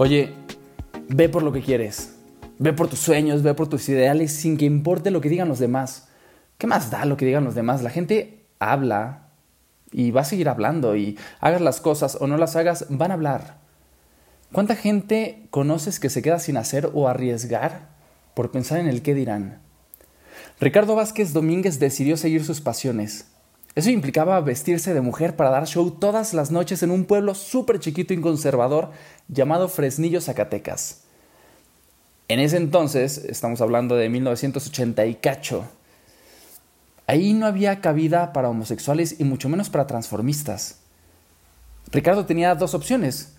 Oye, ve por lo que quieres. Ve por tus sueños, ve por tus ideales sin que importe lo que digan los demás. ¿Qué más da lo que digan los demás? La gente habla y va a seguir hablando y hagas las cosas o no las hagas, van a hablar. ¿Cuánta gente conoces que se queda sin hacer o arriesgar por pensar en el qué dirán? Ricardo Vázquez Domínguez decidió seguir sus pasiones. Eso implicaba vestirse de mujer para dar show todas las noches en un pueblo súper chiquito y conservador llamado Fresnillo, Zacatecas. En ese entonces, estamos hablando de 1980 y cacho, ahí no había cabida para homosexuales y mucho menos para transformistas. Ricardo tenía dos opciones.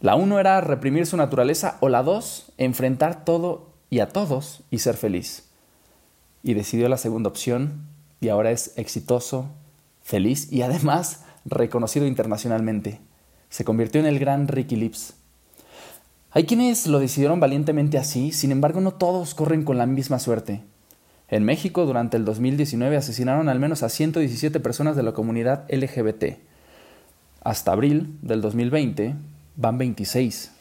La uno era reprimir su naturaleza o la dos, enfrentar todo y a todos y ser feliz. Y decidió la segunda opción y ahora es exitoso, feliz y además reconocido internacionalmente. Se convirtió en el gran Ricky Lips. Hay quienes lo decidieron valientemente así, sin embargo no todos corren con la misma suerte. En México, durante el 2019, asesinaron al menos a 117 personas de la comunidad LGBT. Hasta abril del 2020 van 26.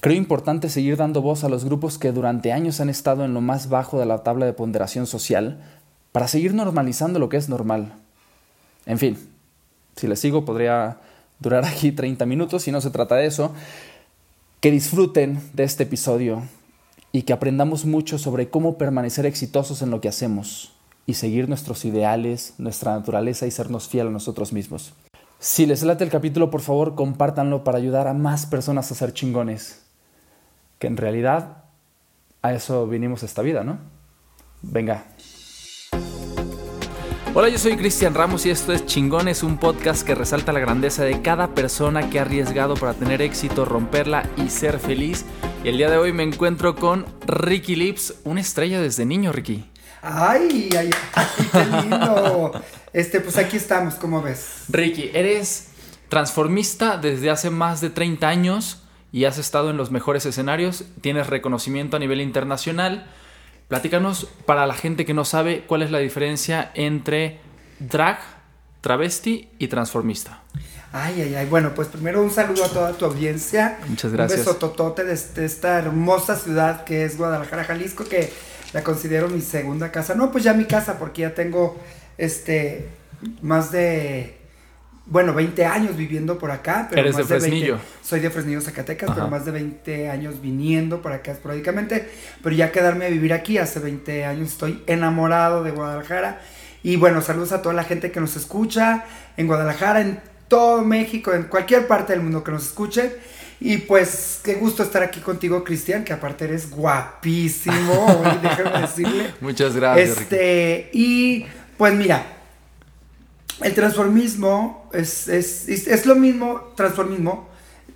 Creo importante seguir dando voz a los grupos que durante años han estado en lo más bajo de la tabla de ponderación social para seguir normalizando lo que es normal. En fin, si les sigo podría durar aquí 30 minutos y no se trata de eso. Que disfruten de este episodio y que aprendamos mucho sobre cómo permanecer exitosos en lo que hacemos y seguir nuestros ideales, nuestra naturaleza y sernos fieles a nosotros mismos. Si les late el capítulo, por favor, compártanlo para ayudar a más personas a ser chingones. Que en realidad a eso vinimos esta vida, ¿no? Venga. Hola, yo soy Cristian Ramos y esto es Chingones, un podcast que resalta la grandeza de cada persona que ha arriesgado para tener éxito, romperla y ser feliz. Y el día de hoy me encuentro con Ricky Lips, una estrella desde niño, Ricky. Ay, ay, ay, qué lindo. Este, pues aquí estamos, ¿cómo ves? Ricky, eres transformista desde hace más de 30 años y has estado en los mejores escenarios, tienes reconocimiento a nivel internacional. Platícanos para la gente que no sabe cuál es la diferencia entre drag, travesti y transformista. Ay, ay, ay. Bueno, pues primero un saludo a toda tu audiencia. Muchas gracias. Un beso totote de esta hermosa ciudad que es Guadalajara, Jalisco, que la considero mi segunda casa. No, pues ya mi casa, porque ya tengo este más de bueno, 20 años viviendo por acá. Pero Eres de Fresnillo. soy de Fresnillo, Zacatecas, pero más de 20 años viniendo por acá esporádicamente. Pero ya quedarme a vivir aquí hace 20 años, estoy enamorado de Guadalajara. Y bueno, saludos a toda la gente que nos escucha en Guadalajara, en todo México, en cualquier parte del mundo que nos escuche. Y pues qué gusto estar aquí contigo, Cristian, que aparte eres guapísimo, déjame decirle. Muchas gracias. Este, y pues mira, el transformismo es, es, lo mismo, transformismo,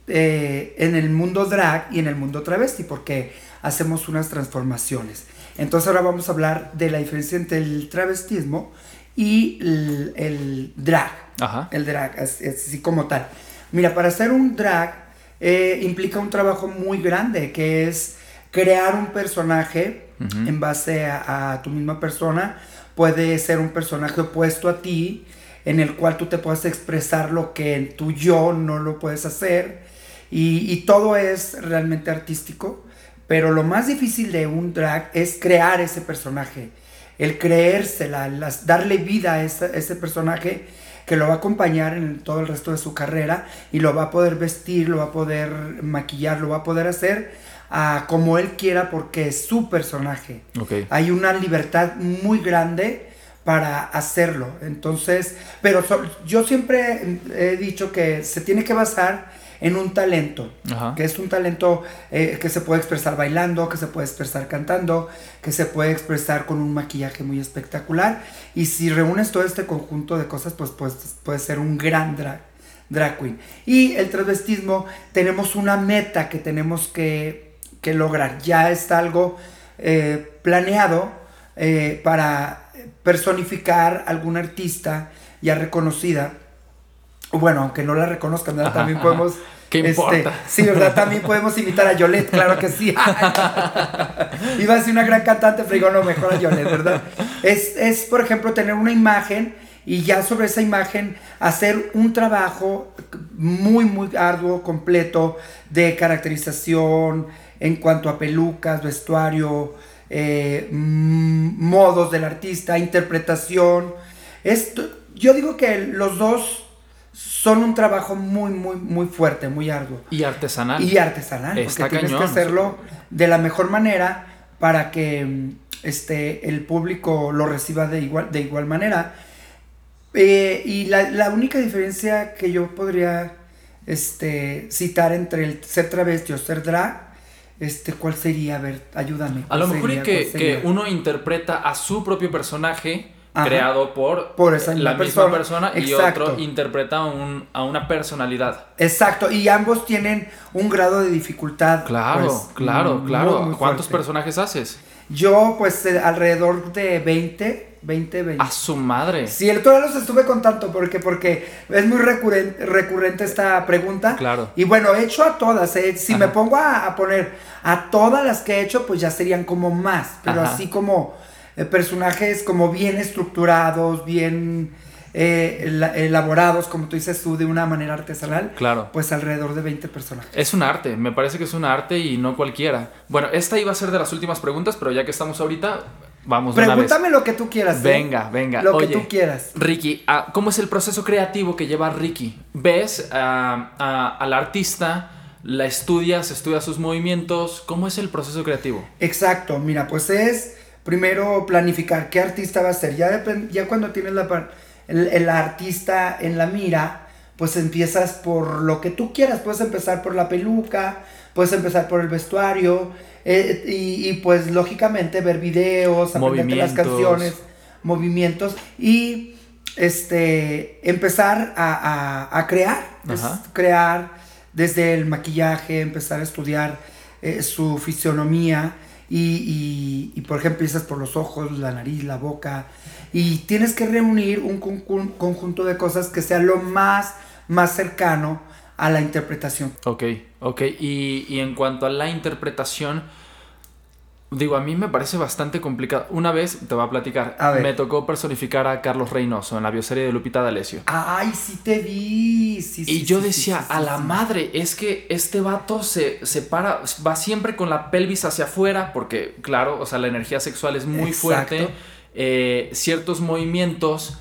eh, en el mundo drag y en el mundo travesti, porque hacemos unas transformaciones. Entonces ahora vamos a hablar de la diferencia entre el travestismo y el, drag. El drag, así como tal. Mira, para hacer un drag eh, implica un trabajo muy grande, que es crear un personaje en base a, a, tu misma persona. Puede ser un personaje opuesto a ti, en el cual tú te puedes expresar lo que en tu yo no lo puedes hacer. Y, todo es realmente artístico. Pero lo más difícil de un drag es crear ese personaje. El creérsela, darle vida a ese, personaje que lo va a acompañar en todo el resto de su carrera y lo va a poder vestir, lo va a poder maquillar, lo va a poder hacer a como él quiera porque es su personaje. Hay una libertad muy grande para hacerlo. Entonces, pero yo siempre he dicho que se tiene que basar en un talento, que es un talento eh, que se puede expresar bailando, que se puede expresar cantando, que se puede expresar con un maquillaje muy espectacular. Y si reúnes todo este conjunto de cosas, pues, pues puede ser un gran drag, drag queen. Y el transvestismo, tenemos una meta que tenemos que, lograr. Ya está algo eh, planeado eh, para personificar a alguna artista ya reconocida. Bueno, aunque no la reconozcan, también podemos. ¿Qué este, importa? Sí, ¿verdad? También podemos invitar a Yolette, claro que sí. Iba a ser una gran cantante, pero digo, no, mejor a Yolette, ¿verdad? Es, es, por ejemplo, tener una imagen y ya sobre esa imagen hacer un trabajo muy, muy arduo, completo, de caracterización, en cuanto a pelucas, vestuario, eh, mm, modos del artista, interpretación. Esto, yo digo que los dos son un trabajo muy, muy, muy fuerte, muy arduo. Y artesanal. Y artesanal, porque tienes que hacerlo de la mejor manera para que mm, este, el público lo reciba de igual, de igual manera. Eh, y la, la, única diferencia que yo podría este, citar entre el ser travesti o ser drag, este, ¿cuál sería? A ver, ayúdame. A lo mejor es que, que, uno interpreta a su propio personaje creado por, por esa la misma persona y otro interpreta un, a una personalidad. Exacto, y ambos tienen un grado de dificultad. Claro, pues, claro, claro. ¿Cuántos personajes haces? Yo, pues, eh, alrededor de 20, 20, 20. A su madre. Sí, el todavía los estuve contando porque, porque es muy recurrente, recurrente esta pregunta. Claro. Y bueno, he hecho a todas. Eh. Si me pongo a, poner a todas las que he hecho, pues ya serían como más. Pero así como eh, personajes como bien estructurados, bien eh, elaborados, como tú dices tú, de una manera artesanal. Claro. Pues alrededor de 20 personajes. Es un arte, me parece que es un arte y no cualquiera. Bueno, esta iba a ser de las últimas preguntas, pero ya que estamos ahorita, vamos Pregúntame lo que tú quieras. ¿eh? Venga, venga. Lo que tú quieras. Ricky, ah, ¿cómo es el proceso creativo que lleva Ricky? ¿Ves al artista? ¿La estudias? ¿Estudias sus movimientos? ¿Cómo es el proceso creativo? Exacto, mira, pues es primero planificar qué artista va a ser. Ya, ya cuando tienes la, el, artista en la mira, pues empiezas por lo que tú quieras. Puedes empezar por la peluca, puedes empezar por el vestuario eh, y, pues lógicamente ver videos, aprender las canciones, movimientos y este empezar a, crear, crear desde el maquillaje, empezar a estudiar eh, su fisionomía y, y, por ejemplo, empiezas por los ojos, la nariz, la boca, y tienes que reunir un, conjunto de cosas que sea lo más, más cercano a la interpretación. Ok, ok. Y, y en cuanto a la interpretación, Digo, a mí me parece bastante complicado. Una vez, te voy a platicar, me tocó personificar a Carlos Reynoso en la bioserie de Lupita D'Alessio. Ay, sí te vi. y yo decía, a la madre, es que este vato se, se para, va siempre con la pelvis hacia afuera, porque, claro, o sea, la energía sexual es muy fuerte. Eh, ciertos movimientos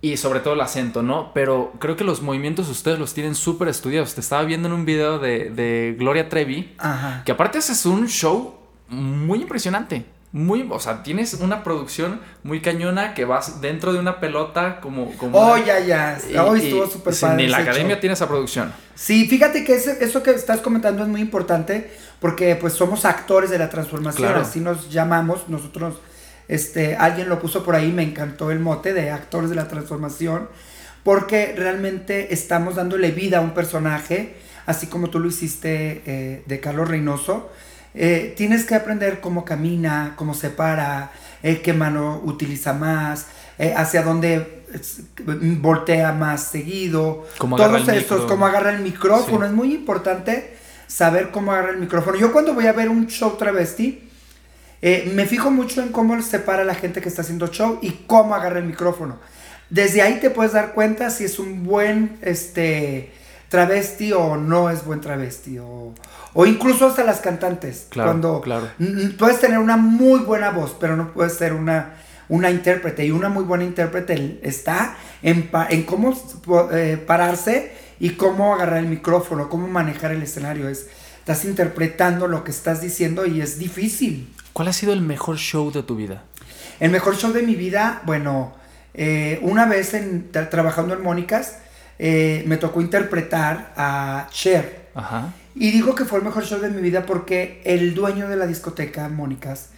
y sobre todo el acento, ¿no? Pero creo que los movimientos ustedes los tienen súper estudiados. Te estaba viendo en un video de, de Gloria Trevi, que aparte haces un show muy impresionante. Muy, o sea, tienes una producción muy cañona que vas dentro de una pelota como... como oh, ya, ya. Hoy estuvo súper padre. Ni la academia tiene esa producción. Sí, fíjate que eso que estás comentando es muy importante porque pues somos actores de la transformación, así nos llamamos. Nosotros, este, alguien lo puso por ahí, me encantó el mote de actores de la transformación porque realmente estamos dándole vida a un personaje, así como tú lo hiciste eh, de Carlos Reynoso eh, tienes que aprender cómo camina, cómo se para, eh, qué mano utiliza más, eh, hacia dónde voltea más seguido. Todos estos, cómo agarra el micrófono. Es muy importante saber cómo agarra el micrófono. Yo cuando voy a ver un show travesti, me fijo mucho en cómo se para la gente que está haciendo show y cómo agarra el micrófono. Desde ahí te puedes dar cuenta si es un buen este, travesti o no es buen travesti. O, o incluso hasta las cantantes. Claro, cuando claro. puedes tener una muy buena voz, pero no puedes ser una, una intérprete. Y una muy buena intérprete está en, en cómo eh, pararse y cómo agarrar el micrófono, cómo manejar el escenario. Es, estás interpretando lo que estás diciendo y es difícil. ¿Cuál ha sido el mejor show de tu vida? El mejor show de mi vida, bueno, eh, una vez en, trabajando en Mónicas, eh, me tocó interpretar a Cher. Ajá. Y digo que fue el mejor show de mi vida porque el dueño de la discoteca, Mónicas,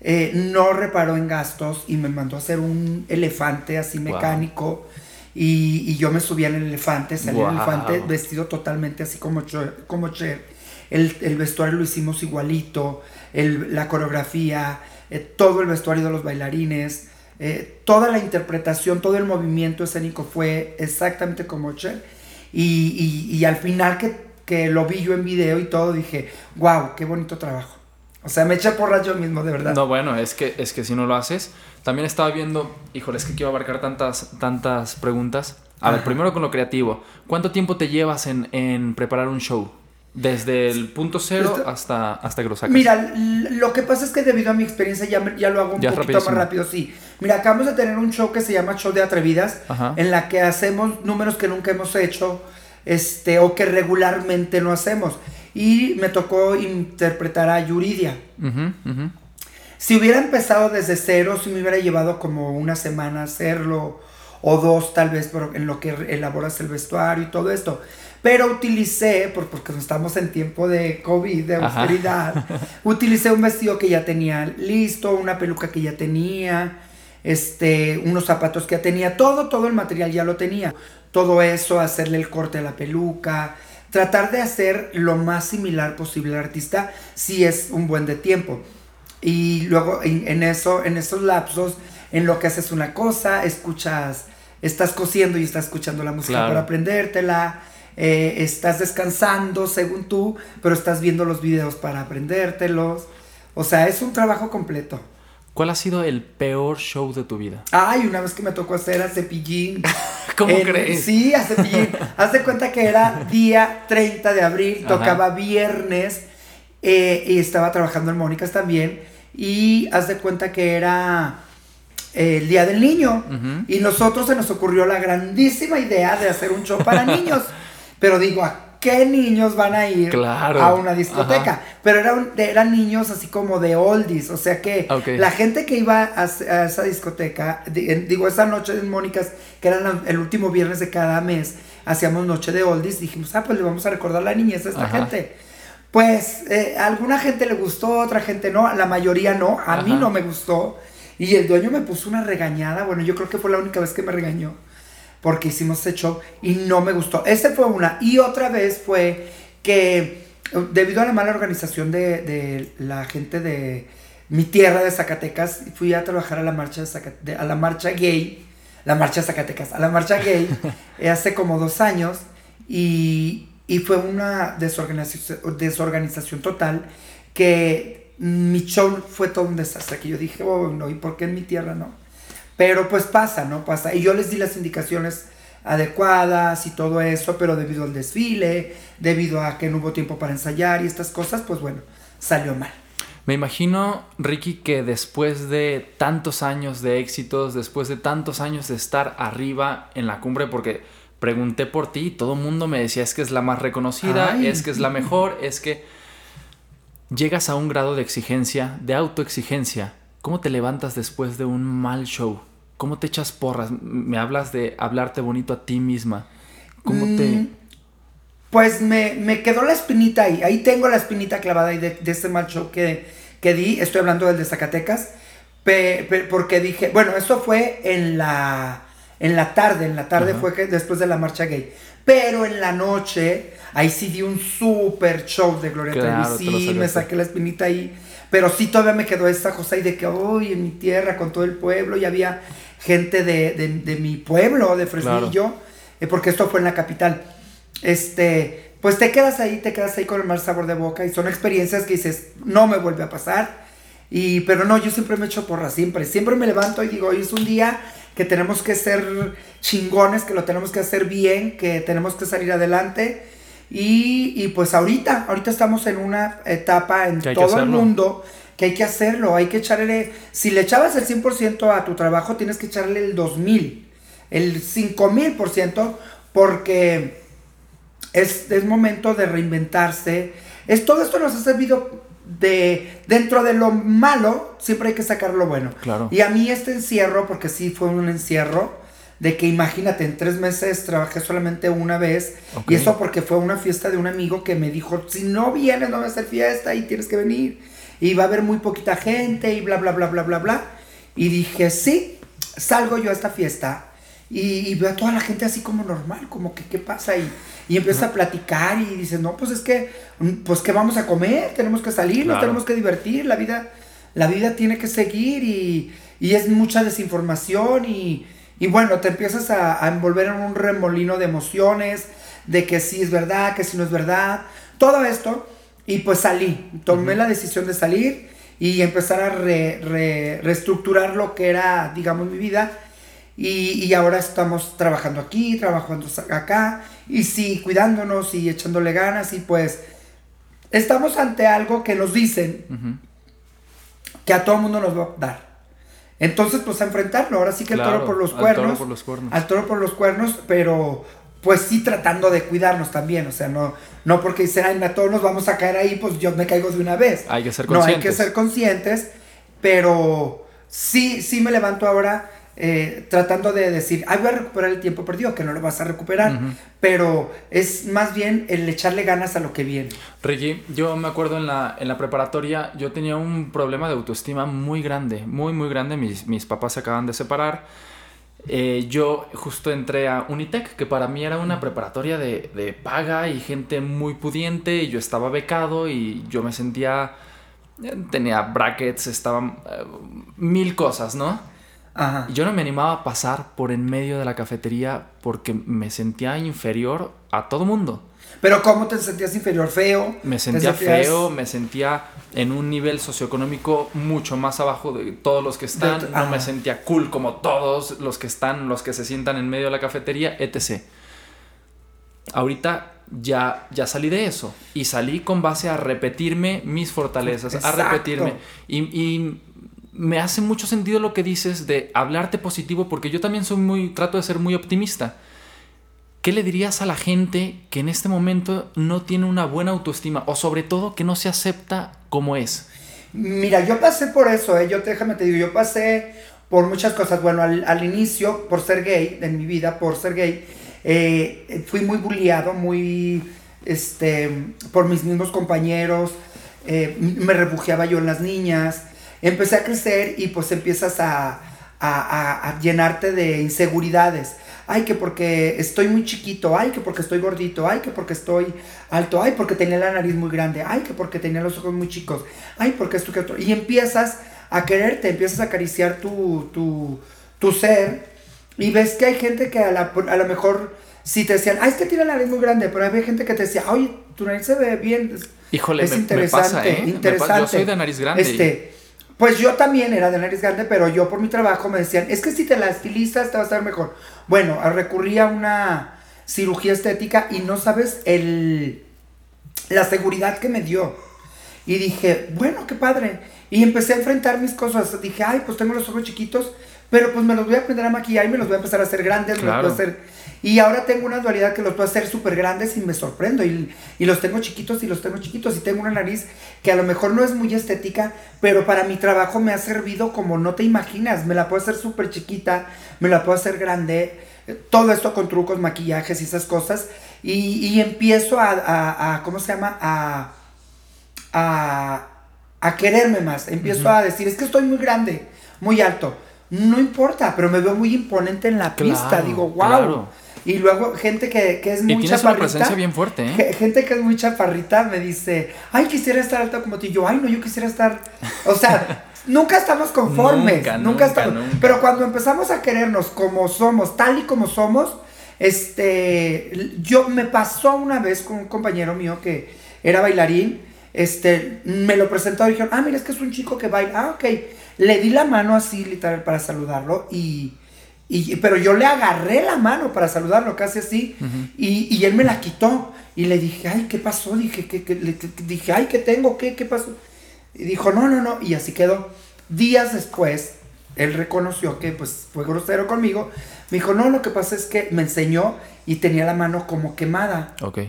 eh, no reparó en gastos y me mandó a hacer un elefante así mecánico. Y, yo me subí al elefante, salí el elefante vestido totalmente así como, como Cher. El, vestuario lo hicimos igualito, la coreografía, eh, todo el vestuario de los bailarines, eh, toda la interpretación, todo el movimiento escénico fue exactamente como Cher. Y, y al final que que lo vi yo en video y todo, dije, wow, qué bonito trabajo. O sea, me eché porras yo mismo, de verdad. No, bueno, es que, es que si no lo haces. También estaba viendo, híjole, es que quiero abarcar tantas, tantas preguntas. A ver, primero con lo creativo. ¿Cuánto tiempo te llevas en, en preparar un show? Desde el punto cero hasta, hasta que lo sacas. Mira, lo que pasa es que debido a mi experiencia ya, ya lo hago un poquito más rápido, sí. Mira, acabamos de tener un show que se llama Show de Atrevidas, en la que hacemos números que nunca hemos hecho, este, o que regularmente no hacemos. Y me tocó interpretar a Yuridia. Si hubiera empezado desde cero, si me hubiera llevado como una semana hacerlo, o dos tal vez, pero en lo que elaboras el vestuario y todo esto. Pero utilicé, porque estamos en tiempo de COVID, de austeridad, utilicé un vestido que ya tenía listo, una peluca que ya tenía, este, unos zapatos que ya tenía, todo, todo el material ya lo tenía. Todo eso, hacerle el corte a la peluca, tratar de hacer lo más similar posible al artista si es un buen de tiempo. Y luego en, eso, en esos lapsos, en lo que haces una cosa, escuchas, estás cosiendo y estás escuchando la música para aprendértela eh, estás descansando según tú, pero estás viendo los videos para aprendértelos. O sea, es un trabajo completo. ¿Cuál ha sido el peor show de tu vida? Ay, una vez que me tocó hacer a Cepillín. ¿Cómo crees? Sí, a Cepillín. Haz de cuenta que era día 30 de abril, tocaba viernes eh, y estaba trabajando en Mónicas también. Y haz de cuenta que era el Día del Niño. Y nosotros se nos ocurrió la grandísima idea de hacer un show para niños. Pero digo, ¿a qué niños van a ir a una discoteca? Pero eran, eran niños así como de oldies, o sea que la gente que iba a, esa discoteca, digo, esa noche de Mónicas, que era el último viernes de cada mes, hacíamos noche de oldies, dijimos, ah, pues le vamos a recordar la niñez a esta gente. Pues eh, a alguna gente le gustó, otra gente no, la mayoría no, a mí no me gustó. Y el dueño me puso una regañada, bueno, yo creo que fue la única vez que me regañó porque hicimos ese show y no me gustó. Esta fue una. Y otra vez fue que debido a la mala organización de, la gente de mi tierra de Zacatecas, fui a trabajar a la marcha, de a la marcha gay, la marcha de Zacatecas, a la marcha gay hace como dos años y, y fue una desorganización, desorganización total que mi show fue todo un desastre, que yo dije, oh, no, ¿y por qué en mi tierra no? Pero pues pasa, ¿no? Pasa. Y yo les di las indicaciones adecuadas y todo eso, pero debido al desfile, debido a que no hubo tiempo para ensayar y estas cosas, pues bueno, salió mal. Me imagino, Ricky, que después de tantos años de éxitos, después de tantos años de estar arriba en la cumbre, porque pregunté por ti y todo el mundo me decía es que es la más reconocida, es que es la mejor, es que llegas a un grado de exigencia, de autoexigencia. ¿Cómo te levantas después de un mal show? ¿Cómo te echas porras? Me hablas de hablarte bonito a ti misma. ¿Cómo te...? Mm, pues me, quedó la espinita ahí. Ahí tengo la espinita clavada ahí de, este mal show que, que, di. Estoy hablando del de Zacatecas. porque dije, bueno, esto fue en la, en la tarde. En la tarde fue que después de la marcha gay. Pero en la noche, ahí sí di un super show de Gloria claro, Sí, me saqué la espinita ahí. Pero sí todavía me quedó esta cosa ahí de que hoy en mi tierra con todo el pueblo y había gente de, mi pueblo, de Fresnillo, eh, porque esto fue en la capital. Este, pues te quedas ahí, te quedas ahí con el mal sabor de boca y son experiencias que dices, no me vuelve a pasar. Y, pero no, yo siempre me echo porra, siempre. Siempre me levanto y digo, hoy es un día que tenemos que ser chingones, que lo tenemos que hacer bien, que tenemos que salir adelante. Y, y pues ahorita, ahorita estamos en una etapa en todo el mundo que hay que hacerlo, hay que echarle, si le echabas el 100% a tu trabajo, tienes que echarle el 2000, el 5000%, porque es, es momento de reinventarse. Es, todo esto nos ha servido de, dentro de lo malo, siempre hay que sacar lo bueno. Claro. Y a mí este encierro, porque sí fue un encierro, de que imagínate, en tres meses trabajé solamente una vez. Y eso porque fue una fiesta de un amigo que me dijo, si no vienes, no va a ser fiesta y tienes que venir y va a haber muy poquita gente y bla, bla, bla, bla, bla, bla. Y dije, sí, salgo yo a esta fiesta y, veo a toda la gente así como normal, como que qué pasa y, y empieza a platicar y dice, no, pues es que, pues que vamos a comer, tenemos que salir, nos tenemos que divertir, la vida, la vida tiene que seguir y, y es mucha desinformación y, y bueno, te empiezas a, a, envolver en un remolino de emociones, de que sí es verdad, que sí no es verdad, todo esto y pues salí, tomé la decisión de salir y empezar a reestructurar lo que era, digamos, mi vida. Y, y ahora estamos trabajando aquí, trabajando acá, y sí, cuidándonos y echándole ganas, y pues estamos ante algo que nos dicen que a todo mundo nos va a dar. Entonces, pues a enfrentarlo, ahora sí que el toro por los cuernos. Al toro por los cuernos. Al toro por los cuernos, pero pues sí tratando de cuidarnos también, o sea, no, no porque dicen, ay, a todos nos vamos a caer ahí, pues yo me caigo de una vez. Hay que ser conscientes. No, hay que ser conscientes, pero sí, sí me levanto ahora eh, tratando de decir, ay, voy a recuperar el tiempo perdido, que no lo vas a recuperar, pero es más bien el echarle ganas a lo que viene. Ricky, yo me acuerdo en la, en la preparatoria, yo tenía un problema de autoestima muy grande, muy, muy grande, mis, mis papás se acaban de separar. Eh, yo justo entré a Unitec, que para mí era una preparatoria de, de, paga y gente muy pudiente, y yo estaba becado y yo me sentía, eh, tenía brackets, estaban mil cosas, ¿no? Yo no me animaba a pasar por en medio de la cafetería porque me sentía inferior a todo mundo. Pero ¿cómo te sentías inferior? ¿Feo? Me sentía feo, me sentía en un nivel socioeconómico mucho más abajo de todos los que están. no me sentía cool como todos los que están, los que se sientan en medio de la cafetería, etc. Ahorita ya, ya salí de eso y salí con base a repetirme mis fortalezas, a repetirme. Y, y me hace mucho sentido lo que dices de hablarte positivo porque yo también soy muy, trato de ser muy optimista. ¿Qué le dirías a la gente que en este momento no tiene una buena autoestima o sobre todo que no se acepta como es? Mira, yo pasé por eso, ¿eh? yo déjame te digo, yo pasé por muchas cosas. Bueno, al, inicio, por ser gay, en mi vida, por ser gay, eh, fui muy bulliado, muy, este, por mis mismos compañeros, eh, me refugiaba yo en las niñas, empecé a crecer y pues empiezas a, llenarte de inseguridades. Ay, que porque estoy muy chiquito, ay, que porque estoy gordito, ay, que porque estoy alto, ay, porque tenía la nariz muy grande, ay, que porque tenía los ojos muy chicos, ay, porque esto que otro. Y empiezas a quererte, empiezas a acariciar tu, tu, ser y ves que hay gente que a, a lo mejor si te decían, ay, es que tiene la nariz muy grande, pero había gente que te decía, oye, tu nariz se ve bien. Híjole, es interesante, ¿eh? interesante. yo soy de nariz grande. Este, pues yo también era de nariz grande, pero yo por mi trabajo me decían, es que si te la estilizas te va a estar mejor. Bueno, recurrí a una cirugía estética y no sabes el, la seguridad que me dio. Y dije, bueno, qué padre. Y empecé a enfrentar mis cosas. Dije, ay, pues tengo los ojos chiquitos, pero pues me los voy a aprender a maquillar y me los voy a empezar a hacer grandes, los voy a hacer y ahora tengo una dualidad que los puedo hacer súper grandes y me sorprendo. Y, los tengo chiquitos y los tengo chiquitos. Y tengo una nariz que a lo mejor no es muy estética, pero para mi trabajo me ha servido como no te imaginas. Me la puedo hacer súper chiquita, me la puedo hacer grande. Todo esto con trucos, maquillajes y esas cosas. Y, empiezo a, ¿cómo se llama? A, a, quererme más. Empiezo a decir, es que estoy muy grande, muy alto. No importa, pero me veo muy imponente en la pista. Digo, wow. Y luego gente que, que es muy y tienes una presencia bien fuerte, ¿eh? Gente que es muy chaparrita me dice, ay, quisiera estar alta como tú. Y yo, ay, no, yo quisiera estar... O sea, nunca estamos conformes. Nunca, estamos... Pero cuando empezamos a querernos como somos, tal y como somos, este... Yo me pasó una vez con un compañero mío que era bailarín. Este, me lo presentó y dijeron, ah, mira, es que es un chico que baila. Ah, ok. Le di la mano así, literal, para saludarlo y y, pero yo le agarré la mano para saludarlo, casi así, y, y, él me la quitó. Y le dije, ay, ¿qué pasó? Dije, ¿qué, qué, dije, ay, ¿qué tengo? ¿Qué, ¿Qué pasó? Y dijo, no, no, no. Y así quedó. Días después, él reconoció que pues fue grosero conmigo. Me dijo, no, lo que pasa es que me enseñó y tenía la mano como quemada. Ok.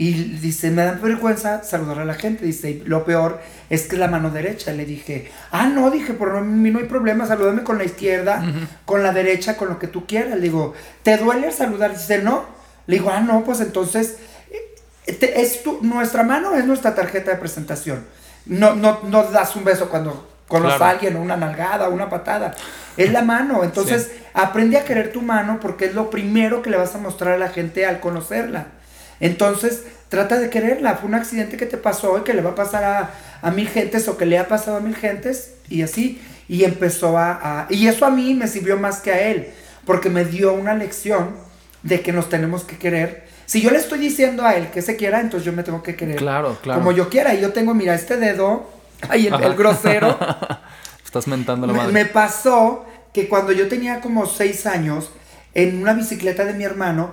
Y dice, me da vergüenza saludar a la gente. Dice, lo peor es que es la mano derecha. Le dije, ah, no, dije, por mí no hay problema, salúdame con la izquierda, con la derecha, con lo que tú quieras. Le digo, ¿te duele saludar? Dice, no. Le digo, ah, no, pues entonces, eh, es tu, nuestra mano es nuestra tarjeta de presentación. No, no, no das un beso cuando conoces a alguien, una nalgada, una patada. Es la mano. Entonces, aprende a querer tu mano porque es lo primero que le vas a mostrar a la gente al conocerla. Entonces, trata de quererla. Fue un accidente que te pasó y que le va a pasar a, a mil gentes o que le ha pasado a mil gentes y así. Y empezó a, Y eso a mí me sirvió más que a él, porque me dio una lección de que nos tenemos que querer. Si yo le estoy diciendo a él que se quiera, entonces yo me tengo que querer. Claro, claro. Como yo quiera. Y yo tengo, mira, este dedo, ahí el, grosero. Estás mentando la madre. Me, me pasó que cuando yo tenía como seis años, en una bicicleta de mi hermano,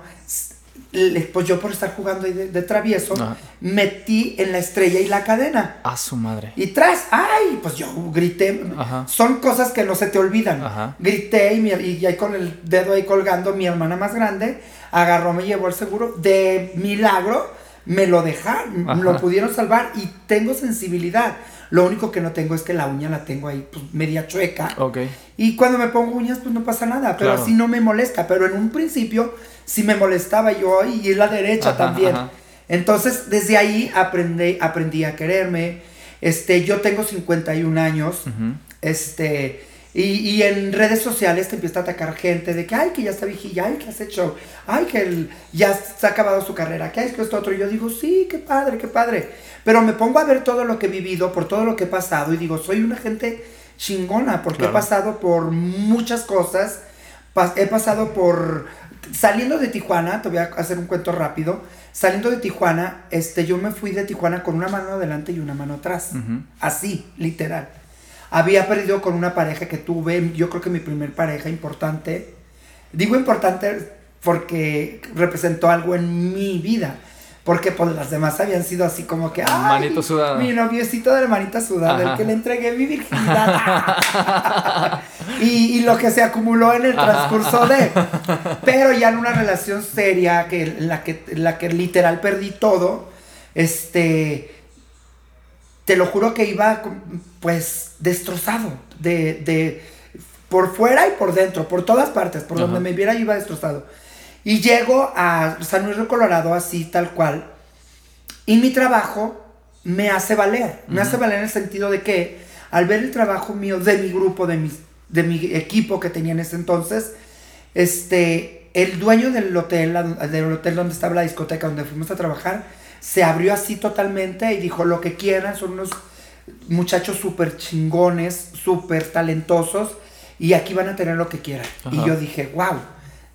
pues yo por estar jugando ahí de, de travieso, Ajá. metí en la estrella y la cadena. A su madre. Y tras, ¡ay! Pues yo grité. Ajá. Son cosas que no se te olvidan. Ajá. Grité y, mi- y ahí con el dedo ahí colgando, mi hermana más grande agarró, me llevó el seguro. De milagro me lo dejaron, Ajá. lo pudieron salvar y tengo sensibilidad. Lo único que no tengo es que la uña la tengo ahí pues, media chueca. Ok. Y cuando me pongo uñas, pues no pasa nada, pero Claro. así no me molesta. Pero en un principio sí me molestaba yo y la derecha Ajá, también. ajá. Entonces, desde ahí aprendí, aprendí a quererme. Este, yo tengo 51 años. Ujú. Este, y, y en redes sociales te empieza a atacar gente de que, ay, que ya está viejilla, ay, que has hecho, ay, que el- ya se ha acabado su carrera, que hay que esto otro. Y yo digo, sí, qué padre, qué padre. Pero me pongo a ver todo lo que he vivido, por todo lo que he pasado, y digo, soy una gente chingona, porque Claro. he pasado por muchas cosas. Pas- he pasado por. Saliendo de Tijuana, te voy a hacer un cuento rápido. Saliendo de Tijuana, este, yo me fui de Tijuana con una mano adelante y una mano atrás. Así, literal. Había perdido con una pareja que tuve, yo creo que mi primer pareja importante. Digo importante porque representó algo en mi vida. Porque pues las demás habían sido así como que... ¡ay! Manito sudada. Mi noviecito de la manita sudada, el que le entregué mi virginidad. y, y lo que se acumuló en el transcurso de... Pero ya en una relación seria, que la que, la que literal perdí todo, este te lo juro que iba pues destrozado de, de por fuera y por dentro, por todas partes, por Ajá. donde me viera iba destrozado. Y llego a San Luis de Colorado así tal cual. Y mi trabajo me hace valer, me hace valer en el sentido de que al ver el trabajo mío de mi grupo, de mi, de mi equipo que tenía en ese entonces, este, el dueño del hotel, del hotel donde estaba la discoteca donde fuimos a trabajar, se abrió así totalmente y dijo, lo que quieran, son unos muchachos súper chingones, súper talentosos, y aquí van a tener lo que quieran. Y yo dije, wow,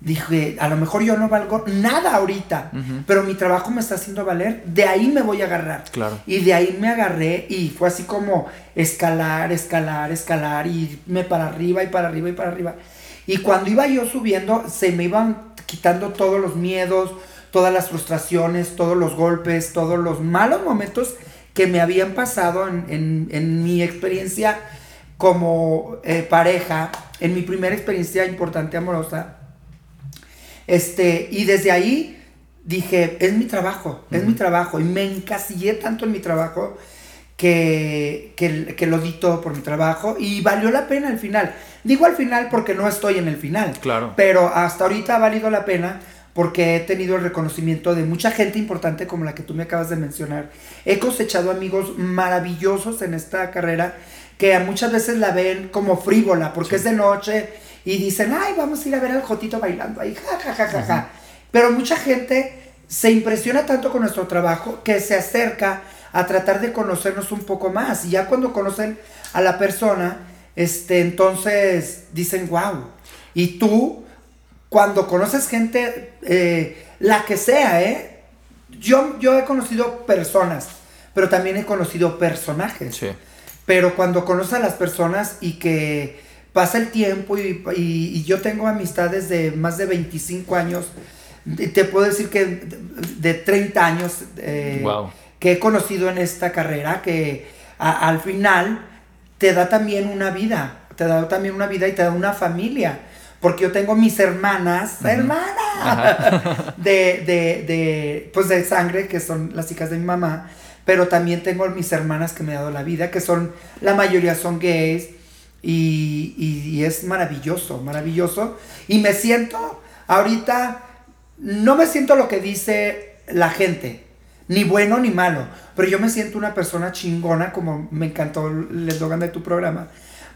dije, a lo mejor yo no valgo nada ahorita, pero mi trabajo me está haciendo valer, de ahí me voy a agarrar. Claro. Y de ahí me agarré y fue así como escalar, escalar, escalar y me para arriba y para arriba y para arriba. Y cuando iba yo subiendo, se me iban quitando todos los miedos, todas las frustraciones, todos los golpes, todos los malos momentos que me habían pasado en, en- en mi experiencia como eh, pareja, en mi primera experiencia importante amorosa. Este, y desde ahí dije, es mi trabajo, es mi trabajo. Y me encasillé tanto en mi trabajo que, que, que lo di todo por mi trabajo y valió la pena al final. Digo al final porque no estoy en el final. Claro. Pero hasta ahorita ha valido la pena porque he tenido el reconocimiento de mucha gente importante como la que tú me acabas de mencionar. He cosechado amigos maravillosos en esta carrera que muchas veces la ven como frívola porque es de noche y dicen, ay, vamos a ir a ver al Jotito bailando ahí, ja, ja, ja, ja, ja. Pero mucha gente se impresiona tanto con nuestro trabajo que se acerca a tratar de conocernos un poco más. Y ya cuando conocen a la persona, este, entonces dicen, wow. Y tú, cuando conoces gente, eh, la que sea, ¿eh? Yo, yo he conocido personas, pero también he conocido personajes. Sí. Pero cuando conoces a las personas y que pasa el tiempo y, y- y yo tengo amistades de más de 25 años, te puedo decir que de, de 30 años eh, Wow. que he conocido en esta carrera, que a- al final te da también una vida, te da también una vida y te da una familia. Porque yo tengo mis hermanas, hermanas, de, de, de, pues de sangre, que son las hijas de mi mamá, pero también tengo mis hermanas que me han dado la vida, que son, la mayoría son gays, y, y- y es maravilloso, maravilloso. Y me siento, ahorita, no me siento lo que dice la gente, ni bueno ni malo, pero yo me siento una persona chingona, como me encantó el eslogan de tu programa,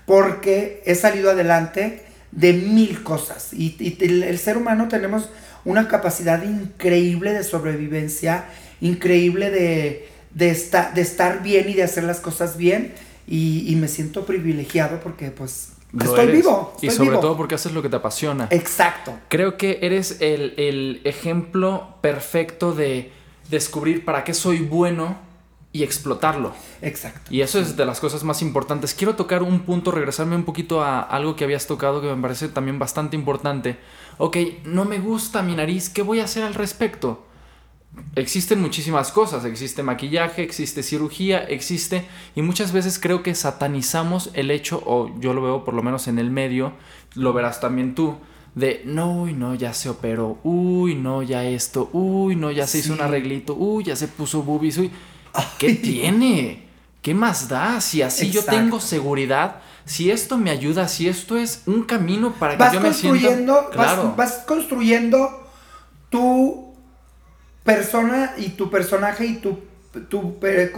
porque he salido adelante de mil cosas. Y, y el, el ser humano tenemos una capacidad increíble de sobrevivencia, increíble de, de, esta- de estar bien y de hacer las cosas bien. Y, y me siento privilegiado porque pues Lo estoy eres. vivo. Y sobre vivo. todo porque haces lo que te apasiona. Exacto. Creo que eres el, el ejemplo perfecto de descubrir para qué soy bueno y explotarlo. Exacto. Y eso es de las cosas más importantes. Quiero tocar un punto, regresarme un poquito a algo que habías tocado que me parece también bastante importante. Ok, no me gusta mi nariz, ¿qué voy a hacer al respecto? Existen muchísimas cosas, existe maquillaje, existe cirugía, existe, y muchas veces creo que satanizamos el hecho, o yo lo veo por lo menos en el medio, lo verás también tú, de no, uy, no, ya se operó, uy, no, ya esto, uy, no, ya se hizo un arreglito, uy, ya se puso boobies, uy. ¿Qué tiene? ¿Qué más da? Si así yo tengo seguridad, si esto me ayuda, si esto es un camino para que Vas yo me sienta. construyendo, Claro. vas, vas construyendo tu persona y tu personaje y tu, tu eh,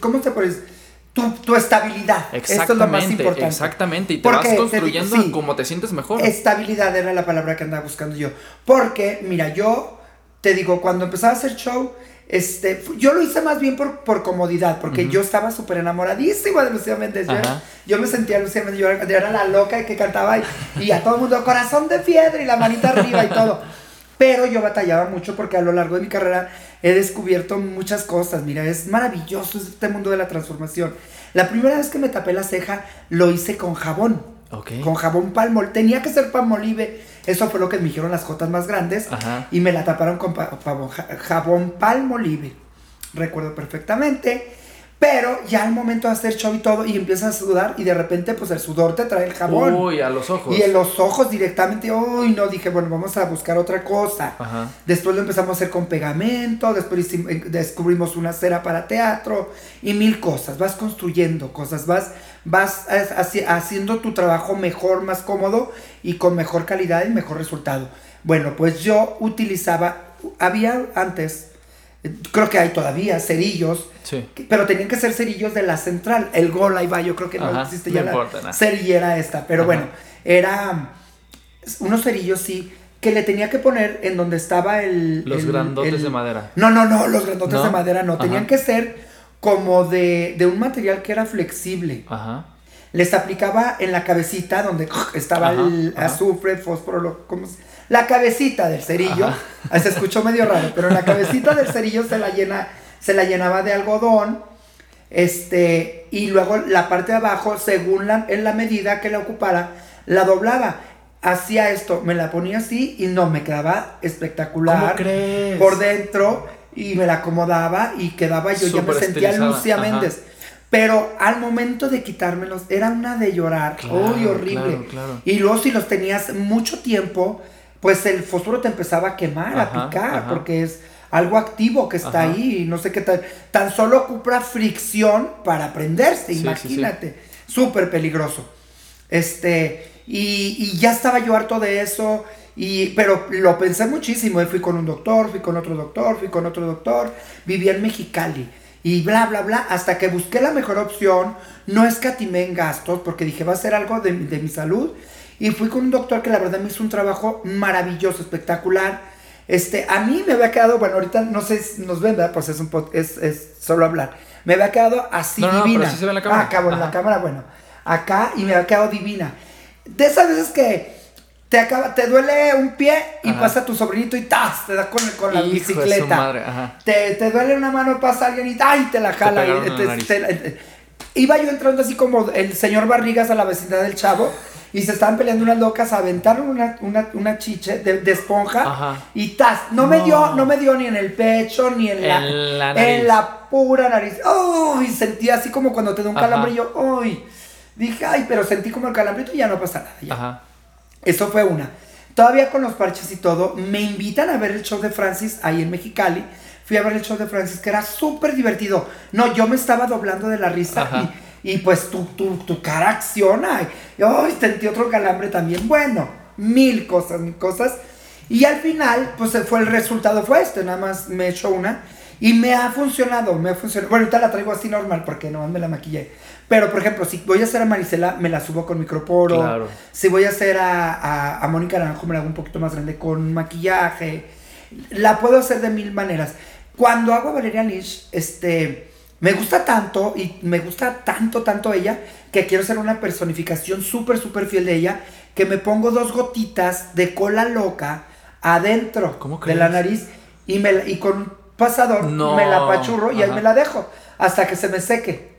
¿cómo se puede decir? Tu, tu estabilidad. Esto es lo más Exactamente, importante. exactamente. Y te Porque vas te construyendo sí. como te sientes mejor. Estabilidad era la palabra que andaba buscando yo. Porque, mira, yo te digo, cuando empezaba a hacer show, este, yo lo hice más bien por, por comodidad, porque yo estaba súper enamoradísima de Lucía Méndez. Yo, era- Ajá. yo me sentía Lucía Méndez, yo era, yo era la loca que cantaba y, y a todo el mundo, corazón de piedra y la manita arriba y todo. Pero yo batallaba mucho porque a lo largo de mi carrera he descubierto muchas cosas. Mira, es maravilloso este mundo de la transformación. La primera vez que me tapé la ceja lo hice con jabón. Con jabón palmol. Tenía que ser palmolive. Eso fue lo que me dijeron las jotas más grandes. Ajá. Y me la taparon con pa- jabón palmolive. Recuerdo perfectamente. Pero ya al momento de hacer show y todo, y empiezas a sudar, y de repente, pues el sudor te trae el jabón. Uy, a los ojos. Y en los ojos directamente, uy, no, dije, bueno, vamos a buscar otra cosa. Ajá. Después lo empezamos a hacer con pegamento, después eh, descubrimos una cera para teatro y mil cosas. Vas construyendo cosas, vas, vas ha- haci- haciendo tu trabajo mejor, más cómodo y con mejor calidad y mejor resultado. Bueno, pues yo utilizaba, había antes, creo que hay todavía cerillos, Sí. pero tenían que ser cerillos de la central. El gol ahí va, yo creo que no Ajá, existe no ya la importa, cerillera esta, pero Ajá. bueno, era unos cerillos, sí, que le tenía que poner en donde estaba el... Los el- grandotes el- de madera. No, no, no, los grandotes ¿No? de madera no, tenían que ser como de, de un material que era flexible. Ajá. Les aplicaba en la cabecita donde estaba Ajá, el ajá. azufre, fósforo, lo- ¿cómo se- la cabecita del cerillo. Ah, Se escuchó medio raro, pero en la cabecita del cerillo se la llena, se la llenaba de algodón. Este, y luego la parte de abajo, según la, en la medida que la ocupara, la doblaba. Hacía esto, me la ponía así y no, me quedaba espectacular. ¿Cómo crees? Por dentro y me la acomodaba y quedaba yo, ya me sentía Lucia ajá. Méndez. Pero al momento de quitármelos, era una de llorar. Claro, Uy, horrible. claro, claro. Y luego si los tenías mucho tiempo, pues el fósforo te empezaba a quemar, a picar, ajá. porque es algo activo que está Ajá. ahí. y No sé qué tal. Tan solo ocupa fricción para prenderse, Sí, sí, sí. imagínate. Súper peligroso. Este, y, y ya estaba yo harto de eso. Y, pero lo pensé muchísimo. y Fui con un doctor, fui con otro doctor, fui con otro doctor. Vivía en Mexicali. Y bla, bla, bla. Hasta que busqué la mejor opción. No escatimé en gastos porque dije, va a ser algo de, de mi salud. Y fui con un doctor que la verdad me hizo un trabajo maravilloso, espectacular. Este, a mí me había quedado, bueno, ahorita no sé si nos ven, ¿verdad? Pues es un pod- es, es solo hablar. Me había quedado así No, no, divina. pero sí se ve en la cámara. Ah, acá, en la cámara, bueno. Acá y me había quedado divina. De esas veces que te acaba, te duele un pie y Ajá. pasa tu sobrinito y ¡tas! te da con, con la Hijo de su bicicleta. madre, ajá. Te, te duele una mano, pasa alguien y ¡ay! te la jala. y te- te- te- iba yo entrando así como el señor Barrigas a la vecindad del chavo y se estaban peleando unas locas, aventaron una, una, una chiche de, de esponja Ajá. y ¡tas! No, me dio, no me dio ni en el pecho, ni en la, En la nariz. en la pura nariz. ¡Uy! Sentí así como cuando te da un calambre y yo, ¡uy! Dije, ay, pero sentí como el calambrito y ya no pasa nada. ya. Ajá. Eso fue una. Todavía con los parches y todo, me invitan a ver el show de Francis ahí en Mexicali. Fui a ver el show de Francis, que era súper divertido. No, yo me estaba doblando de la risa y, y pues tu, tu, tu cara acciona. Y ay, sentí otro calambre también. Bueno, mil cosas, mil cosas. Y al final, pues fue el resultado fue este. Nada más me he hecho una. Y me ha funcionado, me ha funcionado. Bueno, ahorita la traigo así normal porque no me la maquillé. Pero, por ejemplo, si voy a hacer a Marisela, me la subo con microporo. Claro. Si voy a hacer a, a, a Mónica Naranjo, me la hago un poquito más grande con maquillaje. La puedo hacer de mil maneras. Cuando hago a Valeria Lynch, este, me gusta tanto y me gusta tanto, tanto ella, que quiero ser una personificación súper, súper fiel de ella, que me pongo dos gotitas de cola loca adentro ¿Cómo de la nariz y, me, y con pasador, No. me la apachurro y ahí me la dejo hasta que se me seque.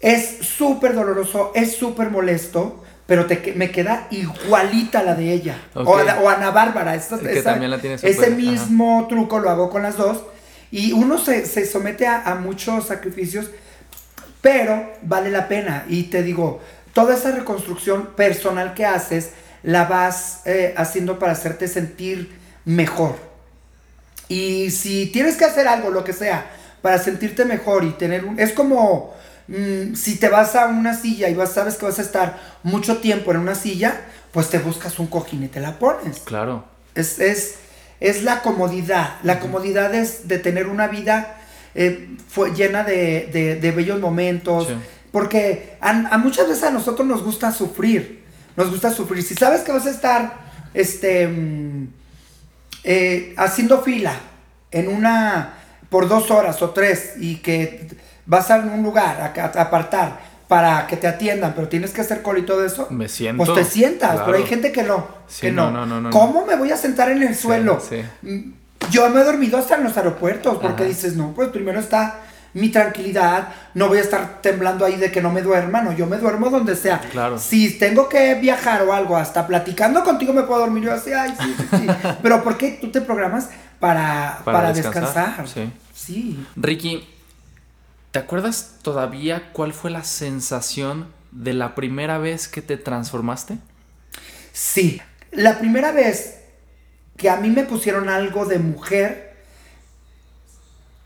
Es súper doloroso, es súper molesto, pero te, me queda igualita la de ella. O, Ana Bárbara. esta- Que esa- también la tiene ese ajá. mismo truco lo hago con las dos. Y uno se, se somete a, a muchos sacrificios, pero vale la pena. Y te digo, toda esa reconstrucción personal que haces, la vas eh, haciendo para hacerte sentir mejor. Y si tienes que hacer algo, lo que sea, para sentirte mejor y tener un... Es como mm, si te vas a una silla y vas, sabes que vas a estar mucho tiempo en una silla, pues te buscas un cojín y te la pones. Claro. Es, es, es la comodidad. La comodidad es de tener una vida eh, fue llena de, de- de bellos momentos. Sí. Porque a, a muchas veces a nosotros nos gusta sufrir. Nos gusta sufrir. Si sabes que vas a estar este, mm, eh, haciendo fila en una por dos horas o tres y que vas a un lugar a, a apartar para que te atiendan, pero tienes que hacer cola y todo eso, Me siento. pues te sientas, claro. pero hay gente que no. Sí, que no, no. no, no, no, ¿Cómo me voy a sentar en el suelo? sí. Mm, Yo me he dormido hasta en los aeropuertos porque Ajá. dices, no, pues primero está mi tranquilidad, no voy a estar temblando ahí de que no me duerma, no, yo me duermo donde sea. Claro. Si tengo que viajar o algo, hasta platicando contigo me puedo dormir, yo así, ay, sí, sí, sí. Pero ¿por qué tú te programas para, Para para, descansar, descansar? sí. Sí. Ricky, ¿te acuerdas todavía cuál fue la sensación de la primera vez que te transformaste? Sí. La primera vez que a mí me pusieron algo de mujer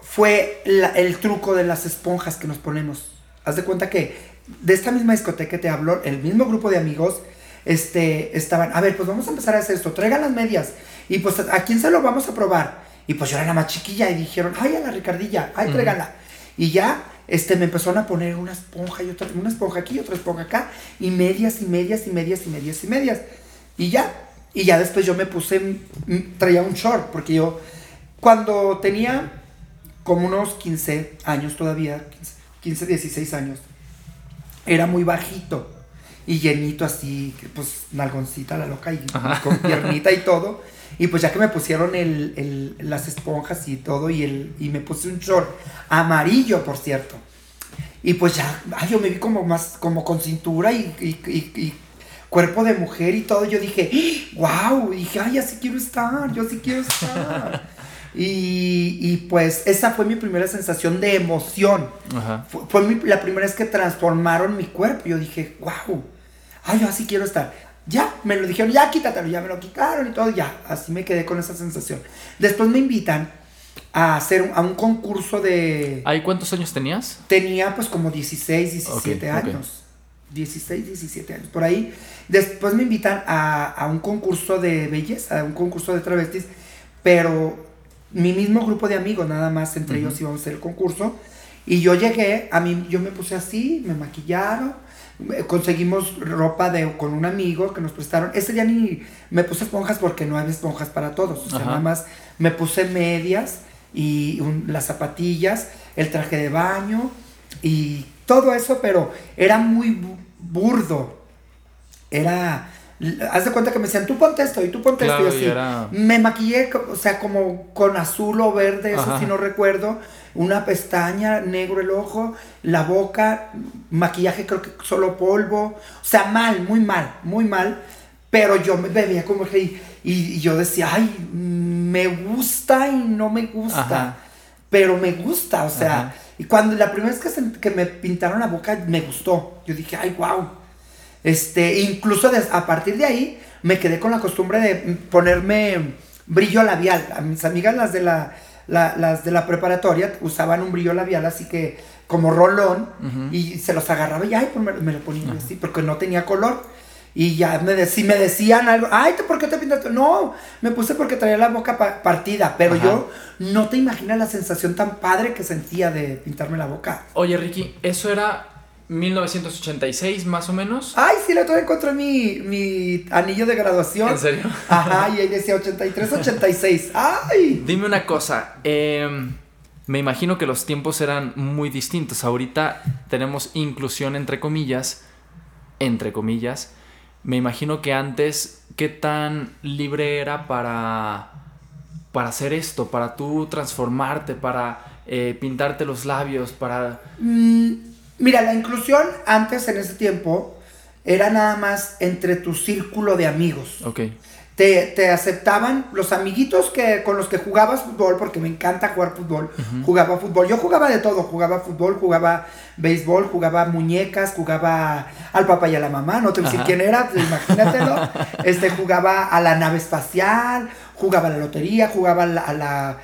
fue la- el truco de las esponjas que nos ponemos. Haz de cuenta que de esta misma discoteca que te hablo, el mismo grupo de amigos, este, estaban, a ver, pues vamos a empezar a hacer esto, traigan las medias. Y pues, ¿a quién se lo vamos a probar? Y pues yo era la más chiquilla y dijeron, ay, a la Ricardilla, ay, tráiganla. Y ya, este, me empezaron a poner una esponja y otra, una esponja aquí, otra esponja acá, y medias y medias y medias y medias y medias. Y ya, y ya después yo me puse, mm, traía un short, porque yo, cuando tenía como unos 15 años todavía, 15, 15, 16 años, era muy bajito y llenito así, pues nalgoncita la loca y, Ajá. con piernita y todo. Y pues ya que me pusieron el, el- las esponjas y todo y, el, y me puse un short amarillo, por cierto. Y pues ya, ay, yo me vi como más, como con cintura y, y- y- y cuerpo de mujer y todo. Yo dije, wow, y dije, ay, así quiero estar, yo así quiero estar. y, y pues esa fue mi primera sensación de emoción. Ajá. Fue, fue mi- la primera vez que transformaron mi cuerpo. Yo dije, wow, ay, yo así quiero estar. Ya, me lo dijeron, ya quítatelo, ya me lo quitaron y todo, ya, así me quedé con esa sensación. Después me invitan a hacer un, a un concurso de... ¿Ahí cuántos años tenías? Tenía pues como 16, 17 Ok, ok. años. 16, 17 años, por ahí. Después me invitan a, a un concurso de belleza, a un concurso de travestis, pero mi mismo grupo de amigos, nada más, entre ellos íbamos a hacer el concurso. Y yo llegué, a mí, yo me puse así, me maquillaron, conseguimos ropa de, con un amigo que nos prestaron. Ese día ni me puse esponjas porque no hay esponjas para todos. O sea, Ajá. nada más me puse medias y un- las zapatillas, el traje de baño y todo eso, pero era muy bu- burdo. Era, haz de cuenta que me decían, tú ponte esto y tú ponte Claro, esto y y así. era- Me maquillé, o sea, como con azul o verde, eso sí no recuerdo. Una pestaña, negro el ojo, la boca, maquillaje creo que solo polvo. O sea, mal, muy mal, muy mal. Pero yo me veía como que... Y, y yo decía, ay, me gusta y no me gusta. Ajá. Pero me gusta, o sea... Ajá. Y cuando la primera vez que, se- que me pintaron la boca, me gustó. Yo dije, ay, wow. Este, incluso a partir de ahí me quedé con la costumbre de ponerme brillo labial. A mis amigas, las de la, la- las de la preparatoria, usaban un brillo labial así que como rolón y se los agarraba y ay, pues me, me lo ponía así porque no tenía color. Y ya me, de- si me decían algo, ay, ¿tú ¿por qué te pintaste? No, me puse porque traía la boca pa- partida, pero Ajá. yo no te imaginas la sensación tan padre que sentía de pintarme la boca. Oye, Ricky, eso era 1986 más o menos. Ay, sí, la todavía encontré mi, mi anillo de graduación. ¿En serio? Ajá, y ahí decía 83, 86. ¡Ay! Dime una cosa, em, me imagino que los tiempos eran muy distintos. Ahorita tenemos inclusión entre comillas, entre comillas. Me imagino que antes, ¿qué tan libre era para para hacer esto, para tú transformarte, para eh, pintarte los labios, para... Mm, mira, la inclusión antes, en ese tiempo, era nada más entre tu círculo de amigos. Ok. Te, aceptaban los amiguitos que, con los que jugabas fútbol, porque me encanta jugar fútbol. Jugaba fútbol. Yo jugaba de todo. Jugaba fútbol, jugaba béisbol, jugaba muñecas, jugaba al papá y a la mamá. No te voy a decir quién era, pues, imagínatelo. este, jugaba a la nave espacial, jugaba a la lotería, jugaba a la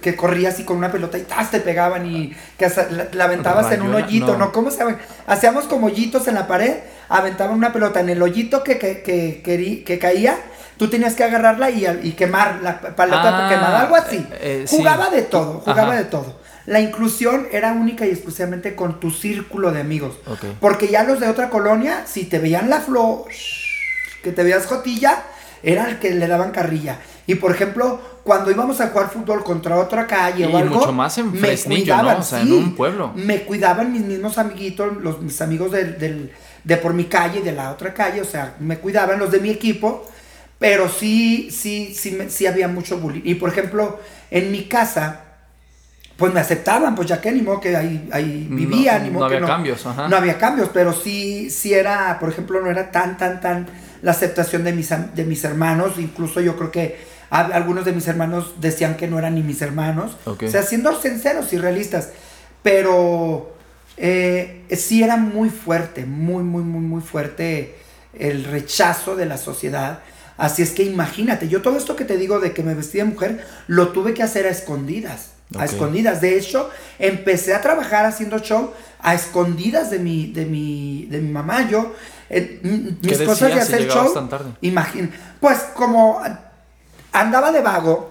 que, corría así con una pelota y te pegaban y que la, aventabas en un hoyito, ¿no? ¿Cómo se? Hacíamos como hoyitos en la pared, aventaban una pelota en el hoyito que, que, que, caía, tú tenías que agarrarla y, y quemar la pelota ah, quemada, algo así. Eh, eh, jugaba de todo, jugaba de todo. La inclusión era única y exclusivamente con tu círculo de amigos. Porque ya los de otra colonia, si te veían la flor, que te veías jotilla, era el que le daban carrilla. Y por ejemplo, cuando íbamos a jugar fútbol contra otra calle o algo. mucho más en Fresnillo, ¿no? O sea, en un pueblo. Me cuidaban mis mismos amiguitos, los, mis amigos del, de por mi calle, de la otra calle, o sea, me cuidaban los de mi equipo, pero sí, sí, sí, sí había mucho bullying. Y por ejemplo, en mi casa, pues me aceptaban, pues ya que ni modo que ahí, ahí vivía, ni modo no que había cambios, ajá. No había cambios, pero sí, sí era, por ejemplo, no era tan, tan, tan la aceptación de mis, de mis hermanos, incluso yo creo que algunos de mis hermanos decían que no eran ni mis hermanos. O sea, siendo sinceros y realistas. Pero eh, sí era muy fuerte, muy, muy, muy, muy fuerte el rechazo de la sociedad. Así es que imagínate, yo todo esto que te digo de que me vestí de mujer, lo tuve que hacer a escondidas. A escondidas. De hecho, empecé a trabajar haciendo show a escondidas de mi, de mi, de mi mamá. Yo, eh, mis cosas de hacer show. Imagina, pues como andaba de vago.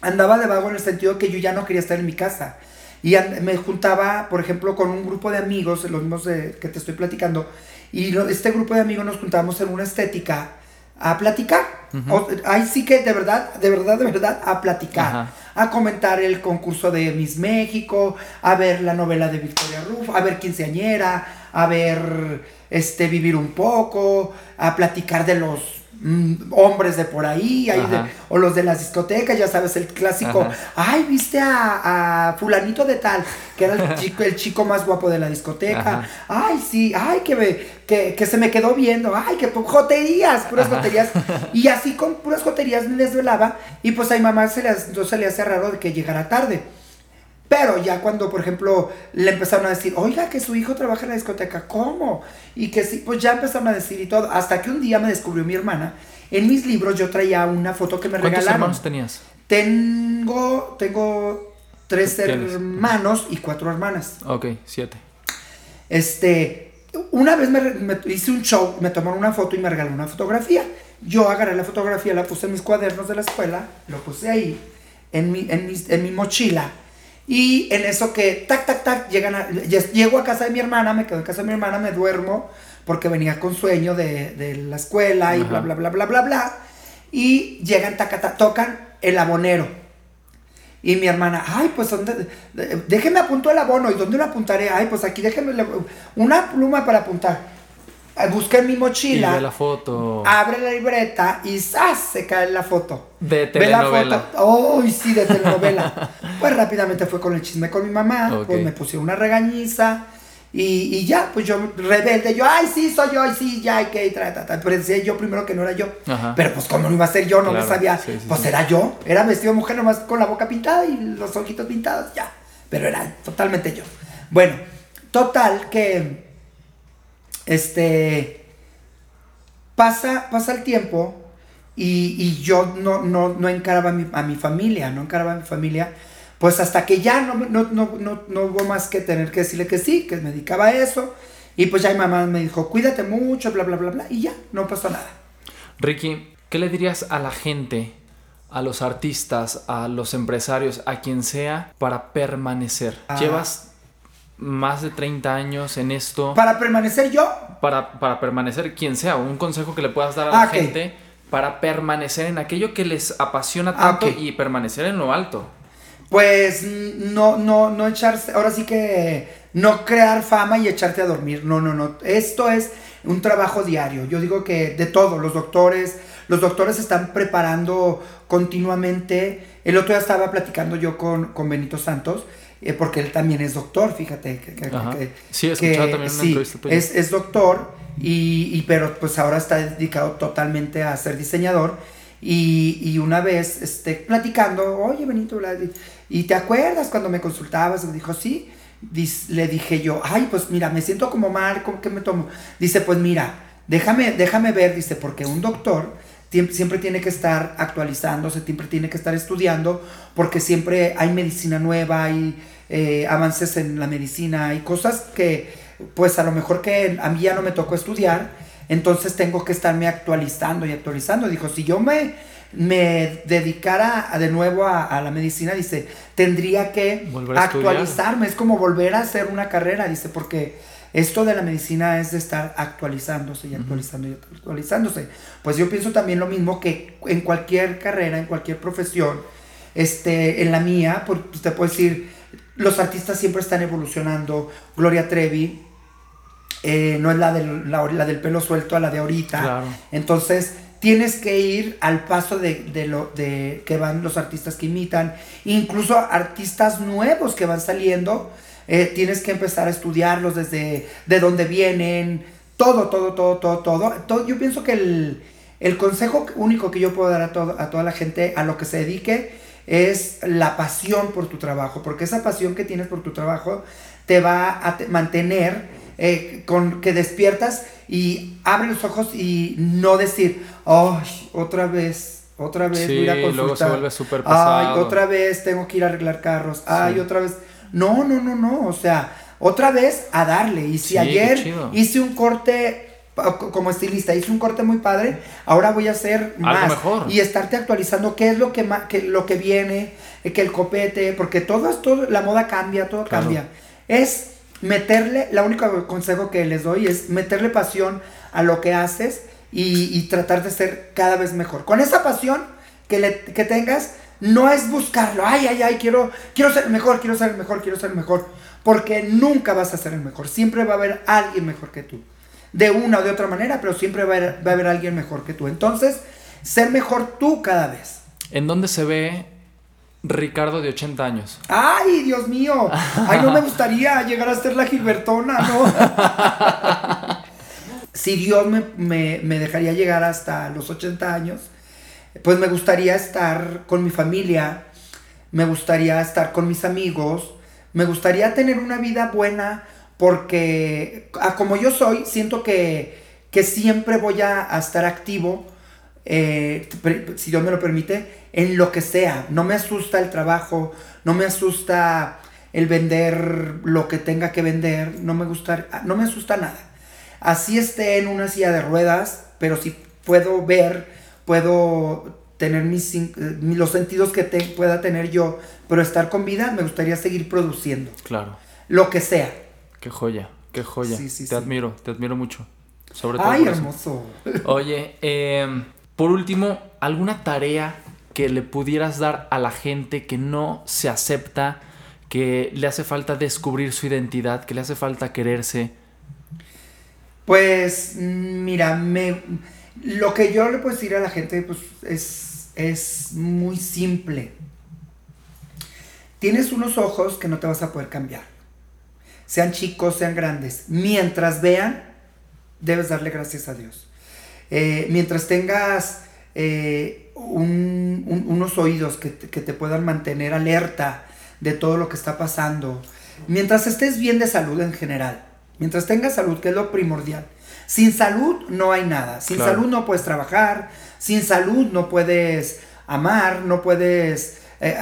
Andaba de vago en el sentido que yo ya no quería estar en mi casa. Y me juntaba, por ejemplo, con un grupo de amigos, los mismos que te estoy platicando. Y este grupo de amigos nos juntábamos en una estética a platicar. ahí sí que de verdad, de verdad, de verdad, a platicar. A comentar el concurso de Miss México, a ver la novela de Victoria Rufo, a ver Quinceañera, a ver este Vivir un poco, a platicar de los hombres de por ahí, o los de las discotecas, ya sabes, el clásico, ay, viste a, fulanito de tal, que era el chico, el chico más guapo de la discoteca, ay, sí, ay, que, que, se me quedó viendo, ay, que joterías, puras joterías, y así con puras joterías me desvelaba, y pues a mi mamá se le, no se le hace raro de que llegara tarde. Pero ya cuando, por ejemplo, le empezaron a decir, oiga, que su hijo trabaja en la discoteca, ¿cómo? Y que sí, pues ya empezaron a decir y todo. Hasta que un día me descubrió mi hermana. En mis libros yo traía una foto que me regalaron. ¿Cuántos hermanos tenías? Tengo, tengo tres hermanos y cuatro hermanas. Ok, siete. Este, una vez me, hice un show, me tomaron una foto y me regalaron una fotografía. Yo agarré la fotografía, la puse en mis cuadernos de la escuela, lo puse ahí, en mi, en en mi mochila y en eso que, tac, tac, tac, llegan a, llego a casa de mi hermana, me quedo en casa de mi hermana, me duermo, porque venía con sueño de, de la escuela y bla, bla, bla, bla, bla, bla. Y llegan, tac, tac, tocan el abonero. Y mi hermana, ay, pues, ¿dónde? déjeme apunto el abono. ¿Y dónde lo apuntaré? Ay, pues aquí déjeme una pluma para apuntar. Eh, busca en mi mochila. ve la foto. Abre la libreta y ¡zas! se cae la foto. De telenovela. Ve la foto. ¡Oh, sí, de telenovela! pues rápidamente fue con el chisme con mi mamá. Pues me puse una regañiza. Y, y, ya, pues yo rebelde, yo, ay, sí, soy yo, ay, sí, ya, hay que trata, Pero decía yo primero que no era yo. Pero pues, como no iba a ser yo? No me sabía. pues era yo. Era vestido de mujer nomás con la boca pintada y los ojitos pintados, ya. Pero era totalmente yo. Bueno, total que este, pasa, pasa el tiempo y, yo no, no, encaraba a mi, familia, no encaraba a mi familia, pues hasta que ya no, no, hubo más que tener que decirle que sí, que me dedicaba a eso. Y pues ya mi mamá me dijo, cuídate mucho, bla, bla, bla, bla, y ya, no pasó nada. Ricky, ¿qué le dirías a la gente, a los artistas, a los empresarios, a quien sea, para permanecer? Ah. Llevas más de 30 años en esto. ¿Para permanecer yo? Para, para permanecer quien sea, un consejo que le puedas dar a la ah, gente para permanecer en aquello que les apasiona ah, tanto y permanecer en lo alto. Pues no, no, no echarse, ahora sí que no crear fama y echarte a dormir. No, no, no. Esto es un trabajo diario. Yo digo que de todos, los doctores, los doctores están preparando continuamente. El otro día estaba platicando yo con, con Benito Santos, eh, porque él también es doctor, fíjate. Que, que, sí, he escuchado también una entrevista Es, es doctor, y, y, pero pues ahora está dedicado totalmente a ser diseñador. Y, y una vez este, platicando, oye Benito, ¿y te acuerdas cuando me consultabas? Me dijo, sí. le dije yo, ay, pues mira, me siento como mal, ¿cómo que me tomo? Dice, pues mira, déjame, déjame ver, dice, porque un doctor siempre tiene que estar actualizándose, siempre tiene que estar estudiando, porque siempre hay medicina nueva, hay eh, avances en la medicina, hay cosas que, pues a lo mejor que a mí ya no me tocó estudiar, entonces tengo que estarme actualizando y actualizando. Dijo, si yo me, me dedicara de nuevo a, la medicina, dice, tendría que actualizarme, es como volver a hacer una carrera, dice, porque esto de la medicina es de estar actualizándose y actualizando y actualizándose. Pues yo pienso también lo mismo que en cualquier carrera, en cualquier profesión, este, en la mía, pues te puedo decir, los artistas siempre están evolucionando. Gloria Trevi eh, no es la del, la, del pelo suelto a la de ahorita. Entonces, tienes que ir al paso de, lo de que van los artistas que imitan, incluso artistas nuevos que van saliendo eh, tienes que empezar a estudiarlos desde de dónde vienen, todo, todo, todo, todo, todo. yo pienso que el, consejo único que yo puedo dar a, a toda la gente a lo que se dedique es la pasión por tu trabajo, porque esa pasión que tienes por tu trabajo te va a mantener eh, con que despiertas y abre los ojos y no decir, oh, otra vez, otra vez voy a consultar. Luego se vuelve súper Ay, otra vez tengo que ir a arreglar carros. Ay, otra vez. No, no, no, no. O sea, otra vez a darle. Y si ayer hice un corte como estilista, hice un corte muy padre, ahora voy a hacer más. Mejor. Y estarte actualizando qué es lo que, que, lo que viene, eh, que el copete, porque todo esto, la moda cambia, todo cambia. Es meterle, la única consejo que les doy es meterle pasión a lo que haces y, tratar de ser cada vez mejor. Con esa pasión que, le, que tengas, no es buscarlo, ay, ay, ay, quiero, quiero ser el mejor, quiero ser el mejor, quiero ser el mejor. Porque nunca vas a ser el mejor. Siempre va a haber alguien mejor que tú. De una o de otra manera, pero siempre va a haber, alguien mejor que tú. Entonces, ser mejor tú cada vez. ¿En dónde se ve Ricardo de 80 años? ¡Ay, Dios mío! ¡Ay, no me gustaría llegar a ser la Gilbertona, no! si Dios me, me dejaría llegar hasta los 80 años, pues me gustaría estar con mi familia, me gustaría estar con mis amigos, me gustaría tener una vida buena porque como yo soy, siento que, siempre voy a, estar activo, eh, si Dios me lo permite, en lo que sea. No me asusta el trabajo, no me asusta el vender lo que tenga que vender, no me gusta, no me asusta nada. Así esté en una silla de ruedas, pero si puedo ver puedo tener mis, los sentidos que pueda tener yo, pero estar con vida, me gustaría seguir produciendo. Claro. Lo que sea. Qué joya, qué joya. te admiro, te admiro mucho. Sobre todo. Ay, hermoso. Oye, em, por último, ¿alguna tarea que le pudieras dar a la gente que no se acepta, que le hace falta descubrir su identidad, que le hace falta quererse? Pues, mira, me lo que yo le puedo decir a la gente pues, es, es muy simple. Tienes unos ojos que no te vas a poder cambiar. Sean chicos, sean grandes. Mientras vean, debes darle gracias a Dios. Eh, mientras tengas eh, unos oídos que que te puedan mantener alerta de todo lo que está pasando. Mientras estés bien de salud en general. Mientras tengas salud, que es lo primordial sin salud no hay nada. Sin salud no puedes trabajar. Sin salud no puedes amar, no puedes... Eh,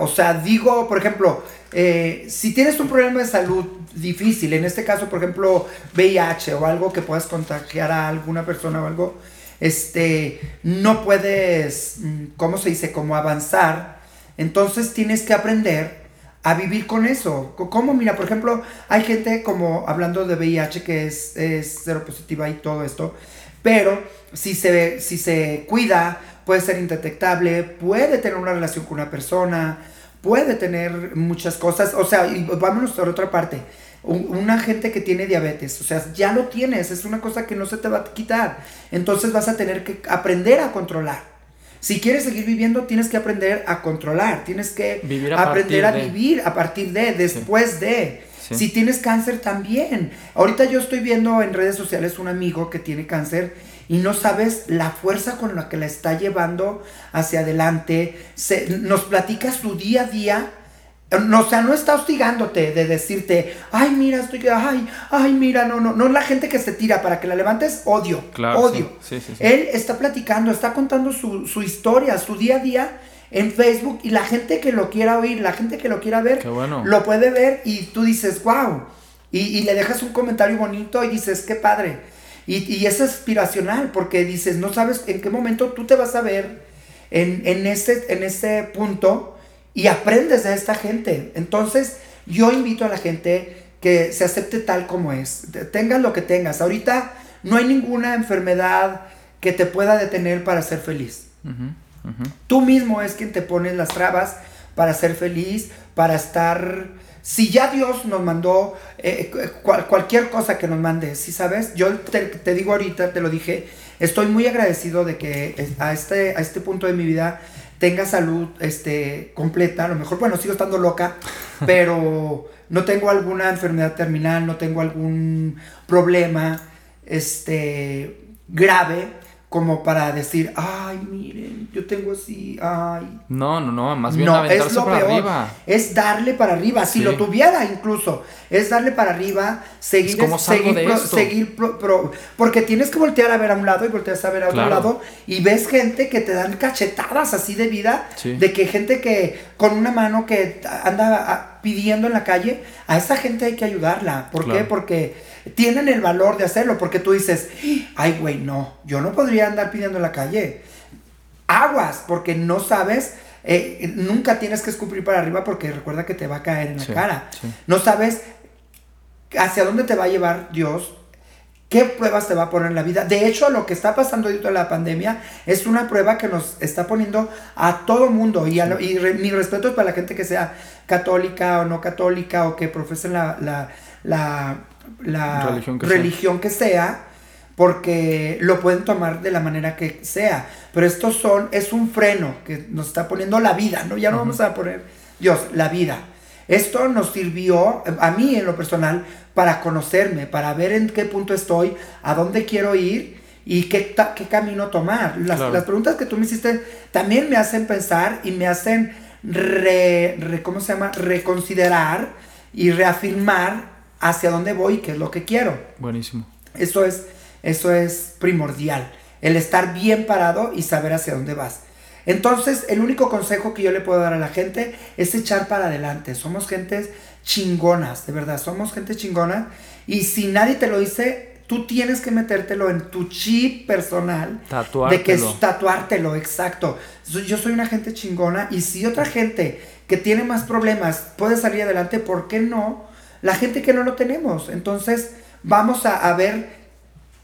o sea, digo, por ejemplo, eh, si tienes un problema de salud difícil, en este caso, por ejemplo, VIH o algo que puedas contagiar a alguna persona o algo, este, no puedes, mm, ¿cómo se dice? Como avanzar. Entonces tienes que aprender a vivir con eso. ¿Cómo? Mira, por ejemplo, hay gente como hablando de VIH que es, es positiva y todo esto, pero si se, si se cuida puede ser indetectable, puede tener una relación con una persona, puede tener muchas cosas. O sea, y vámonos por otra parte. Una gente que tiene diabetes, o sea, ya lo tienes, es una cosa que no se te va a quitar. Entonces vas a tener que aprender a controlar. Si quieres seguir viviendo, tienes que aprender a controlar, tienes que aprender a vivir a partir de, después de. Si tienes cáncer también. Ahorita yo estoy viendo en redes sociales un amigo que tiene cáncer y no sabes la fuerza con la que la está llevando hacia adelante. Se, nos platica su día a día. No, o sea, no está hostigándote de decirte, ay, mira, estoy, ay, ay, mira, no, no, no la gente que se tira para que la levantes, odio, odio. Él está platicando, está contando su, su historia, su día a día en Facebook y la gente que lo quiera oír, la gente que lo quiera ver, lo puede ver y tú dices, wow. Y, le dejas un comentario bonito y dices, qué padre. Y, es aspiracional porque dices, no sabes en qué momento tú te vas a ver en, en, ese, en ese punto y aprendes de esta gente. Entonces, yo invito a la gente que se acepte tal como es. Tengas lo que tengas. Ahorita no hay ninguna enfermedad que te pueda detener para ser feliz. Tú mismo es quien te pone las trabas para ser feliz, para estar... Si ya Dios nos mandó eh, cualquier cosa que nos mande, si sabes, yo te, digo ahorita, te lo dije, estoy muy agradecido de que a este, a este punto de mi vida tenga salud este, completa. A lo mejor, bueno, sigo estando loca, pero no tengo alguna enfermedad terminal, no tengo algún problema este, grave como para decir, ay, miren, yo tengo así, ay. No, no, no, más bien no, es lo para arriba. Es darle para arriba, si lo tuviera incluso, es darle para arriba, seguir, seguir, seguir porque tienes que voltear a ver a un lado y voltear a ver a otro lado y ves gente que te dan cachetadas así de vida, de que gente que con una mano que anda ah, pidiendo en la calle, a esa gente hay que ayudarla. ¿Por qué? Porque tienen el valor de hacerlo, porque tú dices, ay, güey, no, yo no podría andar pidiendo en la calle. Aguas, porque no sabes, eh, nunca tienes que escupir para arriba porque recuerda que te va a caer en la cara. No sabes hacia dónde te va a llevar Dios, qué pruebas te va a poner en la vida. De hecho, lo que está pasando ahorita la pandemia es una prueba que nos está poniendo a todo mundo. Y, mi respeto es para la gente que sea católica o no católica o que profesen la la religión que, sea. porque lo pueden tomar de la manera que sea. Pero estos son, es un freno que nos está poniendo la vida, ¿no? Ya no vamos a poner Dios, la vida. Esto nos sirvió, a mí en lo personal, para conocerme, para ver en qué punto estoy, a dónde quiero ir y qué, qué camino tomar. Las, las, preguntas que tú me hiciste también me hacen pensar y me hacen re, ¿cómo se llama? reconsiderar y reafirmar hacia dónde voy, qué es lo que quiero. Buenísimo. Eso es, eso es primordial, el estar bien parado y saber hacia dónde vas. Entonces, el único consejo que yo le puedo dar a la gente es echar para adelante. Somos gentes chingonas, de verdad, somos gente chingona. Y si nadie te lo dice, tú tienes que metértelo en tu chip personal. Tatuártelo. De que es tatuártelo, exacto. Yo soy una gente chingona y si otra gente que tiene más problemas puede salir adelante, ¿por qué no? La gente que no lo tenemos. Entonces vamos a, ver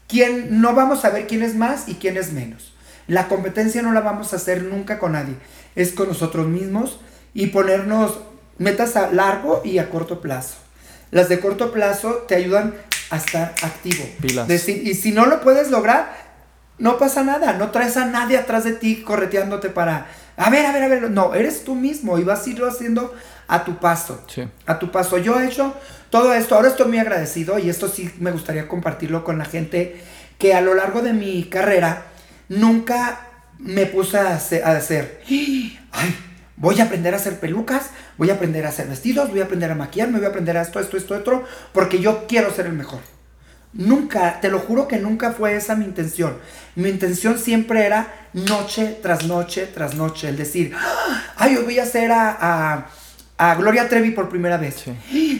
quién, no vamos a ver quién es más y quién es menos. La competencia no la vamos a hacer nunca con nadie, es con nosotros mismos y ponernos metas a largo y a corto plazo. Las de corto plazo te ayudan a estar activo. Decir, y si no lo puedes lograr, no pasa nada, no traes a nadie atrás de ti correteándote para, a ver, a ver, a ver, no, eres tú mismo y vas a irlo haciendo a tu paso. A tu paso. Yo he hecho todo esto, ahora estoy muy agradecido y esto sí me gustaría compartirlo con la gente que a lo largo de mi carrera nunca me puse a hacer, ay, voy a aprender a hacer pelucas, voy a aprender a hacer vestidos, voy a aprender a maquillarme, voy a aprender a esto, esto, esto, otro, porque yo quiero ser el mejor. Nunca, te lo juro que nunca fue esa mi intención. Mi intención siempre era noche tras noche tras noche, el decir, ay, yo voy a hacer a a Gloria Trevi por primera vez.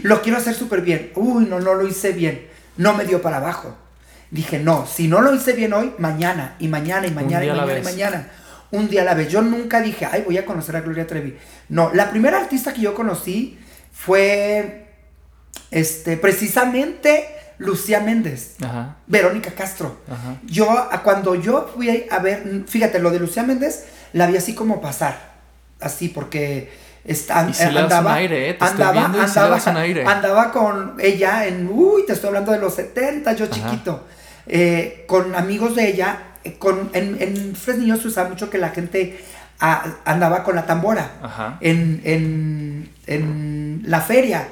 Lo quiero hacer súper bien. Uy, no, no lo hice bien. No me dio para abajo. Dije, no, si no lo hice bien hoy, mañana, y mañana, y mañana, y mañana, y mañana. Un día a la vez. Yo nunca dije, ay, voy a conocer a Gloria Trevi. No, la primera artista que yo conocí fue, este, precisamente Lucía Méndez, Ajá. Verónica Castro. Ajá. Yo, cuando yo fui a ver, fíjate, lo de Lucía Méndez, la vi así como pasar, así, porque está, Y aire, ¿eh? Te estoy y aire. andaba con ella en, uy, te estoy hablando de los 70, yo Ajá. chiquito, eh, con amigos de ella, eh, con, en, en Fresnillo se usaba mucho que la gente ah, andaba con la tambora Ajá. en, en, en la feria.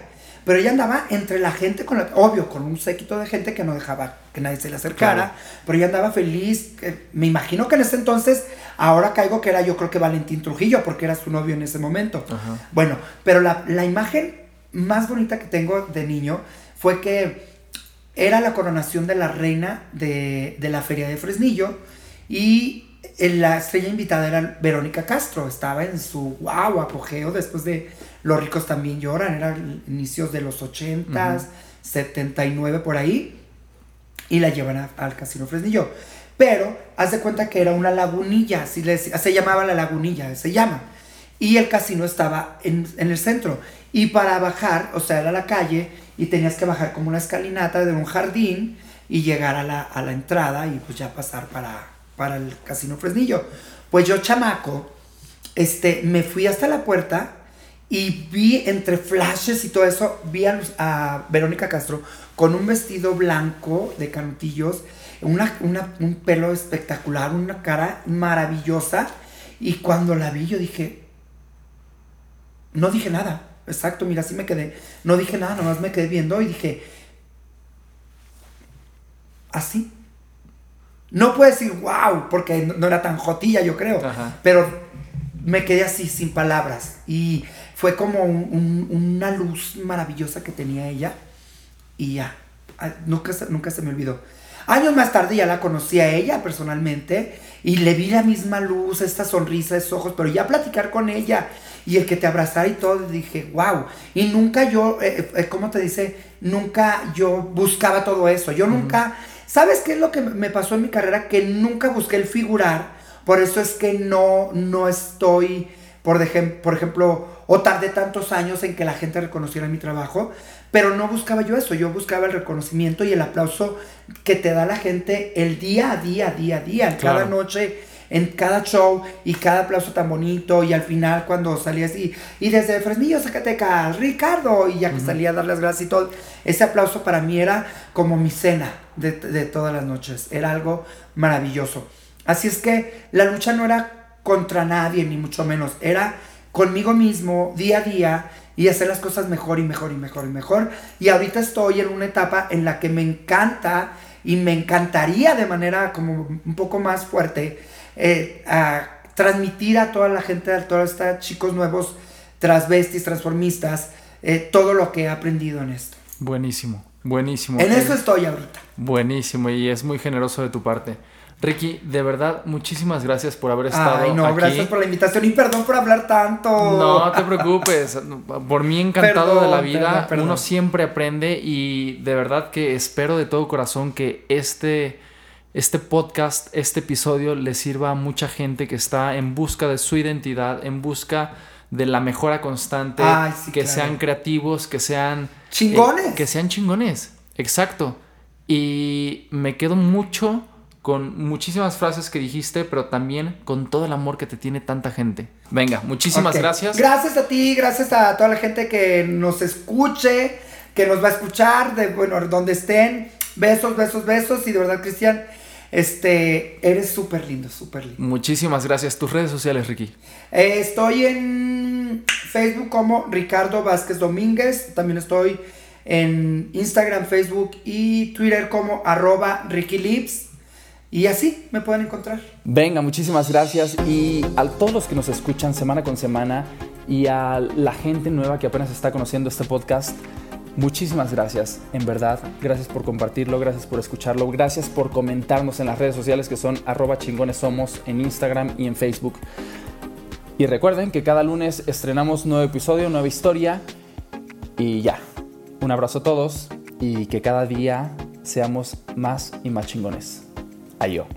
Pero ella andaba entre la gente, con la- obvio, con un séquito de gente que no dejaba que nadie se le acercara. Claro. Pero ella andaba feliz. eh, Me imagino que en ese entonces, ahora caigo que era yo creo que Valentín Trujillo, porque era su novio en ese momento. Ajá. Bueno, pero la, la imagen más bonita que tengo de niño fue que era la coronación de la reina de, de la feria de Fresnillo y eh, la estrella invitada era Verónica Castro, estaba en su wow apogeo después de Los ricos también lloran, eran inicios de los 80s, 79 por ahí, y la llevan a- al Casino Fresnillo. Pero haz de cuenta que era una lagunilla, así le decía- se llamaba la lagunilla, se llama. Y el casino estaba en, en el centro. Y para bajar, o sea, era la calle, y tenías que bajar como una escalinata de un jardín y llegar a la, a la entrada y pues ya pasar para, para el Casino Fresnillo. Pues yo, chamaco, este, me fui hasta la puerta y vi entre flashes y todo eso, vi a, Verónica Castro con un vestido blanco de canutillos, una, una- un pelo espectacular, una cara maravillosa. Y cuando la vi, yo dije, no dije nada. Exacto, mira, así me quedé. No dije nada, nomás me quedé viendo y dije, así. No puedo decir wow, porque no, no era tan jotilla, yo creo. Ajá. Pero me quedé así, sin palabras. Y fue como un- un- una luz maravillosa que tenía ella. Y ya, ah, nunca, se- nunca se me olvidó. Años más tarde ya la conocí a ella personalmente y le vi la misma luz, esta sonrisa, esos ojos, pero ya platicar con ella y el que te abrazara y todo, dije, wow. Y nunca yo, eh, eh, ¿cómo te dice? Nunca yo buscaba todo eso. Yo nunca, ¿sabes qué es lo que me pasó en mi carrera? Que nunca busqué el figurar. Por eso es que no, no estoy, por, dejem- por ejemplo, o tardé tantos años en que la gente reconociera mi trabajo, pero no buscaba yo eso, yo buscaba el reconocimiento y el aplauso que te da la gente el día a día, día a día, en cada Claro. noche, en cada show y cada aplauso tan bonito y al final cuando salías y, y desde Fresnillo, Zacatecas, Ricardo, y ya que salía a dar las gracias y todo, ese aplauso para mí era como mi cena de, de todas las noches, era algo maravilloso. Así es que la lucha no era contra nadie, ni mucho menos, era conmigo mismo, día a día, y hacer las cosas mejor y mejor y mejor y mejor. Y ahorita estoy en una etapa en la que me encanta y me encantaría de manera como un poco más fuerte eh, a transmitir a toda la gente, a todos estos chicos nuevos, transvestis, transformistas, eh, todo lo que he aprendido en esto. Buenísimo, buenísimo. En Eh, eso estoy ahorita. Buenísimo y es muy generoso de tu parte. Ricky, de verdad, muchísimas gracias por haber estado Ay, no, aquí. gracias por la invitación y perdón por hablar tanto. No te preocupes, por mí encantado de la vida. perdón, perdón. Uno siempre aprende y de verdad que espero de todo corazón que este, este podcast, este episodio le sirva a mucha gente que está en busca de su identidad, en busca de la mejora constante, Ay, sí, que claro. sean creativos, que sean Chingones. eh, que sean chingones, exacto. Y me quedo mucho con muchísimas frases que dijiste, pero también con todo el amor que te tiene tanta gente. Venga, muchísimas gracias. Gracias a ti, gracias a toda la gente que nos escuche, que nos va a escuchar, de bueno, donde estén. Besos, besos, besos. Y de verdad, Cristian, este, eres súper lindo, súper lindo. Muchísimas gracias. Tus redes sociales, Ricky. Eh, estoy en Facebook como Ricardo Vázquez Domínguez. También estoy en Instagram, Facebook y Twitter como arroba Ricky Lips. Y así me pueden encontrar. Venga, muchísimas gracias. Y a todos los que nos escuchan semana con semana y a la gente nueva que apenas está conociendo este podcast, muchísimas gracias. En verdad, gracias por compartirlo, gracias por escucharlo, gracias por comentarnos en las redes sociales que son arroba chingones somos en Instagram y en Facebook. Y recuerden que cada lunes estrenamos nuevo episodio, nueva historia. Y ya, un abrazo a todos y que cada día seamos más y más chingones. Adiós.